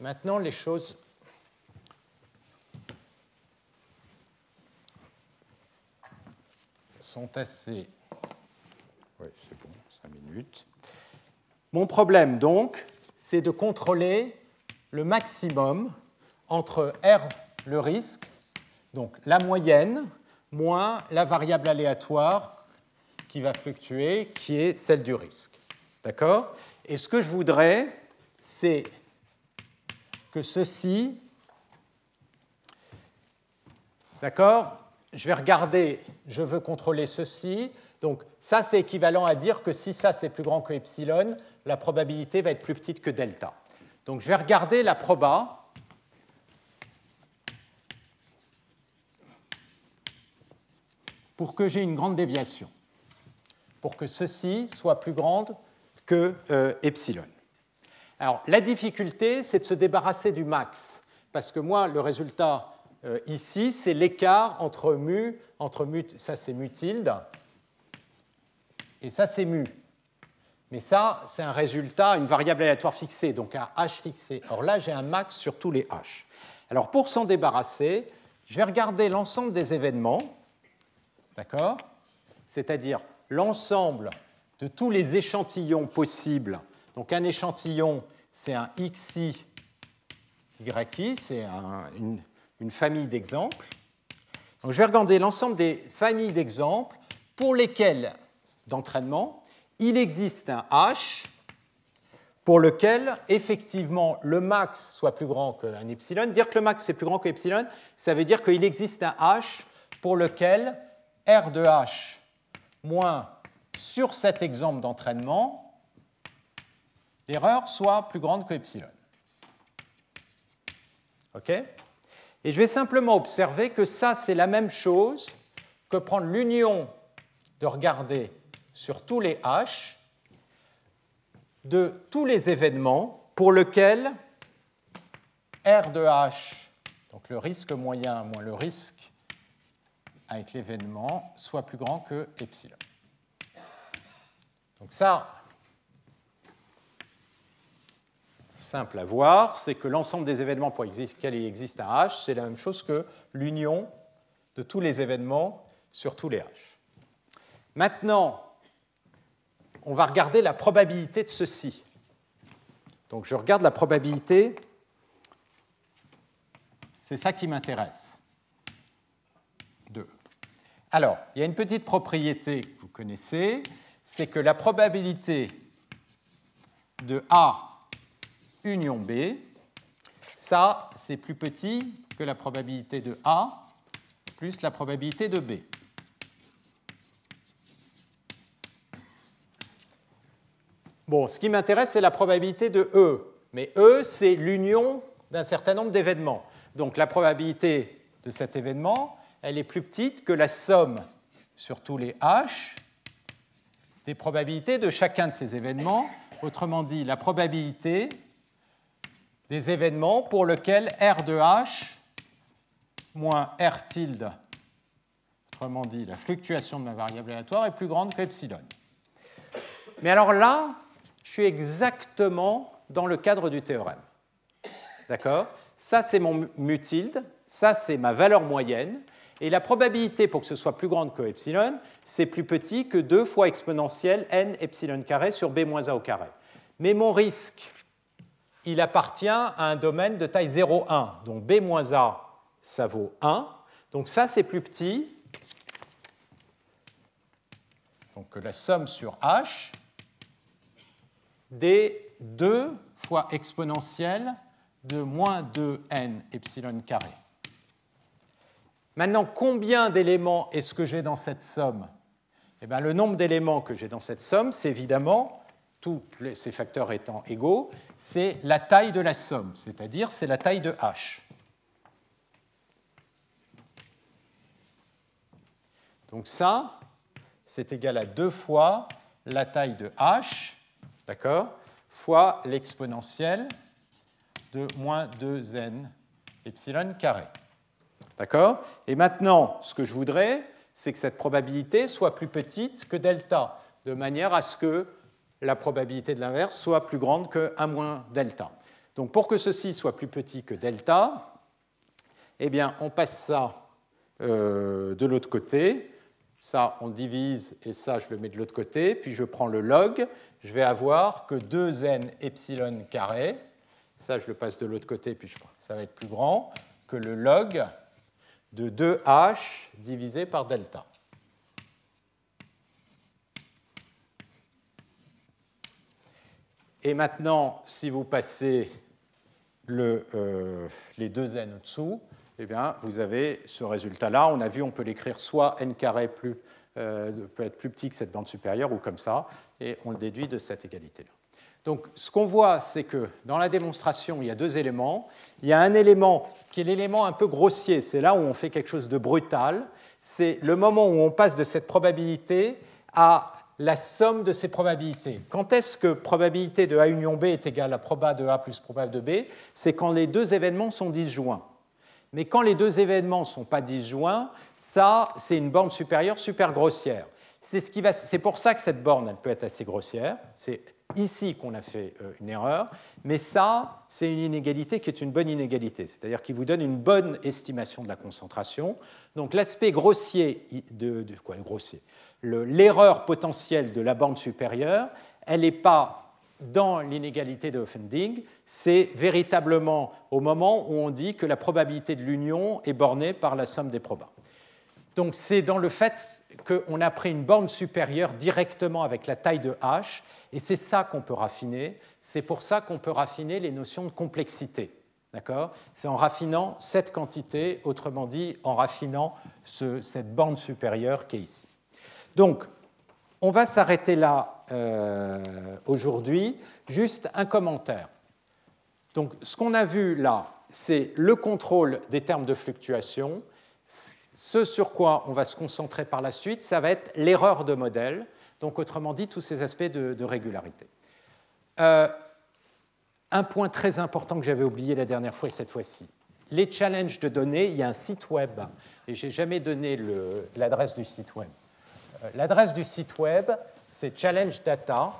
maintenant les choses sont assez... Oui, c'est bon, 5 minutes. Mon problème, donc, c'est de contrôler le maximum entre R, le risque, donc la moyenne, moins la variable aléatoire qui va fluctuer, qui est celle du risque. D'accord? Et ce que je voudrais, c'est que ceci, d'accord? Je vais regarder, je veux contrôler ceci. Donc ça, c'est équivalent à dire que si ça, c'est plus grand que epsilon, la probabilité va être plus petite que delta. Donc je vais regarder la proba. pour que j'ai une grande déviation pour que ceci soit plus grande que euh, epsilon. Alors, la difficulté, c'est de se débarrasser du max, parce que moi, le résultat euh, ici, c'est l'écart entre mu, entre mu, ça c'est mu tilde, et ça c'est mu. Mais ça, c'est un résultat, une variable aléatoire fixée, donc un h fixé. Or là, j'ai un max sur tous les h. Alors, pour s'en débarrasser, je vais regarder l'ensemble des événements, d'accord? C'est-à-dire l'ensemble de tous les échantillons possibles. Donc un échantillon, c'est un xi, yi, c'est une, famille d'exemples. Donc je vais regarder l'ensemble des familles d'exemples pour lesquels, d'entraînement, il existe un h pour lequel, effectivement, le max soit plus grand qu'un epsilon. Dire que le max est plus grand que epsilon, ça veut dire qu'il existe un h pour lequel R de h moins sur cet exemple d'entraînement, l'erreur soit plus grande que epsilon. OK? Et je vais simplement observer que ça, c'est la même chose que prendre l'union de regarder sur tous les h de tous les événements pour lesquels R de h, donc le risque moyen moins le risque avec l'événement soit plus grand que epsilon. Donc ça, simple à voir, c'est que l'ensemble des événements pour lesquels il existe un H, c'est la même chose que l'union de tous les événements sur tous les H. Maintenant, on va regarder la probabilité de ceci. Donc je regarde la probabilité, c'est ça qui m'intéresse. Alors, il y a une petite propriété que vous connaissez, c'est que la probabilité de A union B, ça, c'est plus petit que la probabilité de A plus la probabilité de B. Bon, ce qui m'intéresse, c'est la probabilité de E. Mais E, c'est l'union d'un certain nombre d'événements. Donc la probabilité de cet événement, elle est plus petite que la somme sur tous les h des probabilités de chacun de ces événements, autrement dit la probabilité des événements pour lesquels R de h moins R tilde, autrement dit la fluctuation de ma variable aléatoire, est plus grande que epsilon. Mais alors là, je suis exactement dans le cadre du théorème. D'accord? Ça, c'est mon mu tilde, ça, c'est ma valeur moyenne, et la probabilité pour que ce soit plus grande que epsilon, c'est plus petit que 2 fois exponentielle n epsilon carré sur b moins a au carré. Mais mon risque, il appartient à un domaine de taille 0,1. Donc b moins a, ça vaut 1. Donc ça, c'est plus petit. Donc la somme sur h des 2 fois exponentielle de moins 2n epsilon carré. Maintenant, combien d'éléments est-ce que j'ai dans cette somme? Eh bien, Le nombre d'éléments que j'ai dans cette somme, c'est évidemment, tous ces facteurs étant égaux, c'est la taille de la somme, c'est-à-dire c'est la taille de h. Donc ça, c'est égal à 2 fois la taille de h, d'accord, fois l'exponentielle de moins 2n epsilon carré. D'accord? Et maintenant, ce que je voudrais, c'est que cette probabilité soit plus petite que delta, de manière à ce que la probabilité de l'inverse soit plus grande que 1 moins delta. Donc pour que ceci soit plus petit que delta, eh bien, on passe ça euh, de l'autre côté. Ça, on divise et ça, je le mets de l'autre côté. Puis je prends le log. Je vais avoir que 2n epsilon carré. Ça, je le passe de l'autre côté, puis ça va être plus grand que le log de 2h divisé par delta. Et maintenant, si vous passez euh, les deux n au-dessous, eh bien, vous avez ce résultat-là. On a vu, on peut l'écrire soit n carré plus, peut être plus petit que cette bande supérieure ou comme ça, et on le déduit de cette égalité-là. Donc ce qu'on voit, c'est que dans la démonstration, il y a deux éléments. Il y a un élément qui est l'élément un peu grossier, c'est là où on fait quelque chose de brutal. C'est le moment où on passe de cette probabilité à la somme de ces probabilités. Quand est-ce que probabilité de A union B est égale à proba de A plus proba de B? C'est quand les deux événements sont disjoints. Mais quand les deux événements ne sont pas disjoints, ça, c'est une borne supérieure super grossière. C'est ce pour ça que cette borne, elle peut être assez grossière. C'est ici qu'on a fait euh, une erreur, mais ça, c'est une inégalité qui est une bonne inégalité, c'est-à-dire qui vous donne une bonne estimation de la concentration. Donc l'aspect grossier de, quoi grossier L'erreur potentielle de la borne supérieure, elle n'est pas dans l'inégalité de Offending, c'est véritablement au moment où on dit que la probabilité de l'union est bornée par la somme des probas. Donc c'est dans le fait qu'on a pris une borne supérieure directement avec la taille de h, et c'est ça qu'on peut raffiner. C'est pour ça qu'on peut raffiner les notions de complexité. D'accord? C'est en raffinant cette quantité, autrement dit, en raffinant cette borne supérieure qui est ici. Donc, on va s'arrêter là aujourd'hui. Juste un commentaire. Donc, ce qu'on a vu là, c'est le contrôle des termes de fluctuation ce sur quoi on va se concentrer par la suite, ça va être l'erreur de modèle, donc autrement dit tous ces aspects de, régularité. Euh, un point très important que j'avais oublié la dernière fois et cette fois-ci, les challenges de données, il y a un site web, et je n'ai jamais donné l'adresse du site web. Euh, l'adresse du site web, c'est Challenge Data,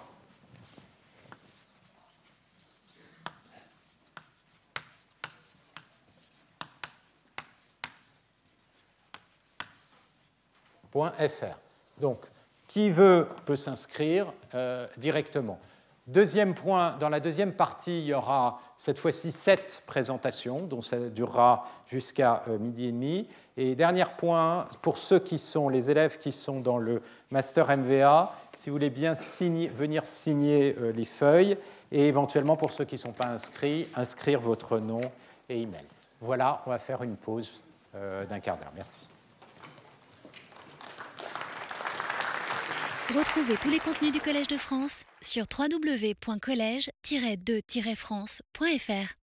Donc, qui veut peut s'inscrire euh, directement. Deuxième point, dans la deuxième partie, il y aura cette fois-ci sept présentations, dont ça durera jusqu'à euh, midi et demi. Et dernier point, pour ceux qui sont les élèves qui sont dans le master MVA, si vous voulez bien venir signer euh, les feuilles, et éventuellement pour ceux qui ne sont pas inscrits, inscrire votre nom et email. Voilà, on va faire une pause d'un quart d'heure. Merci. Retrouvez tous les contenus du Collège de France sur www.colège-2-france.fr.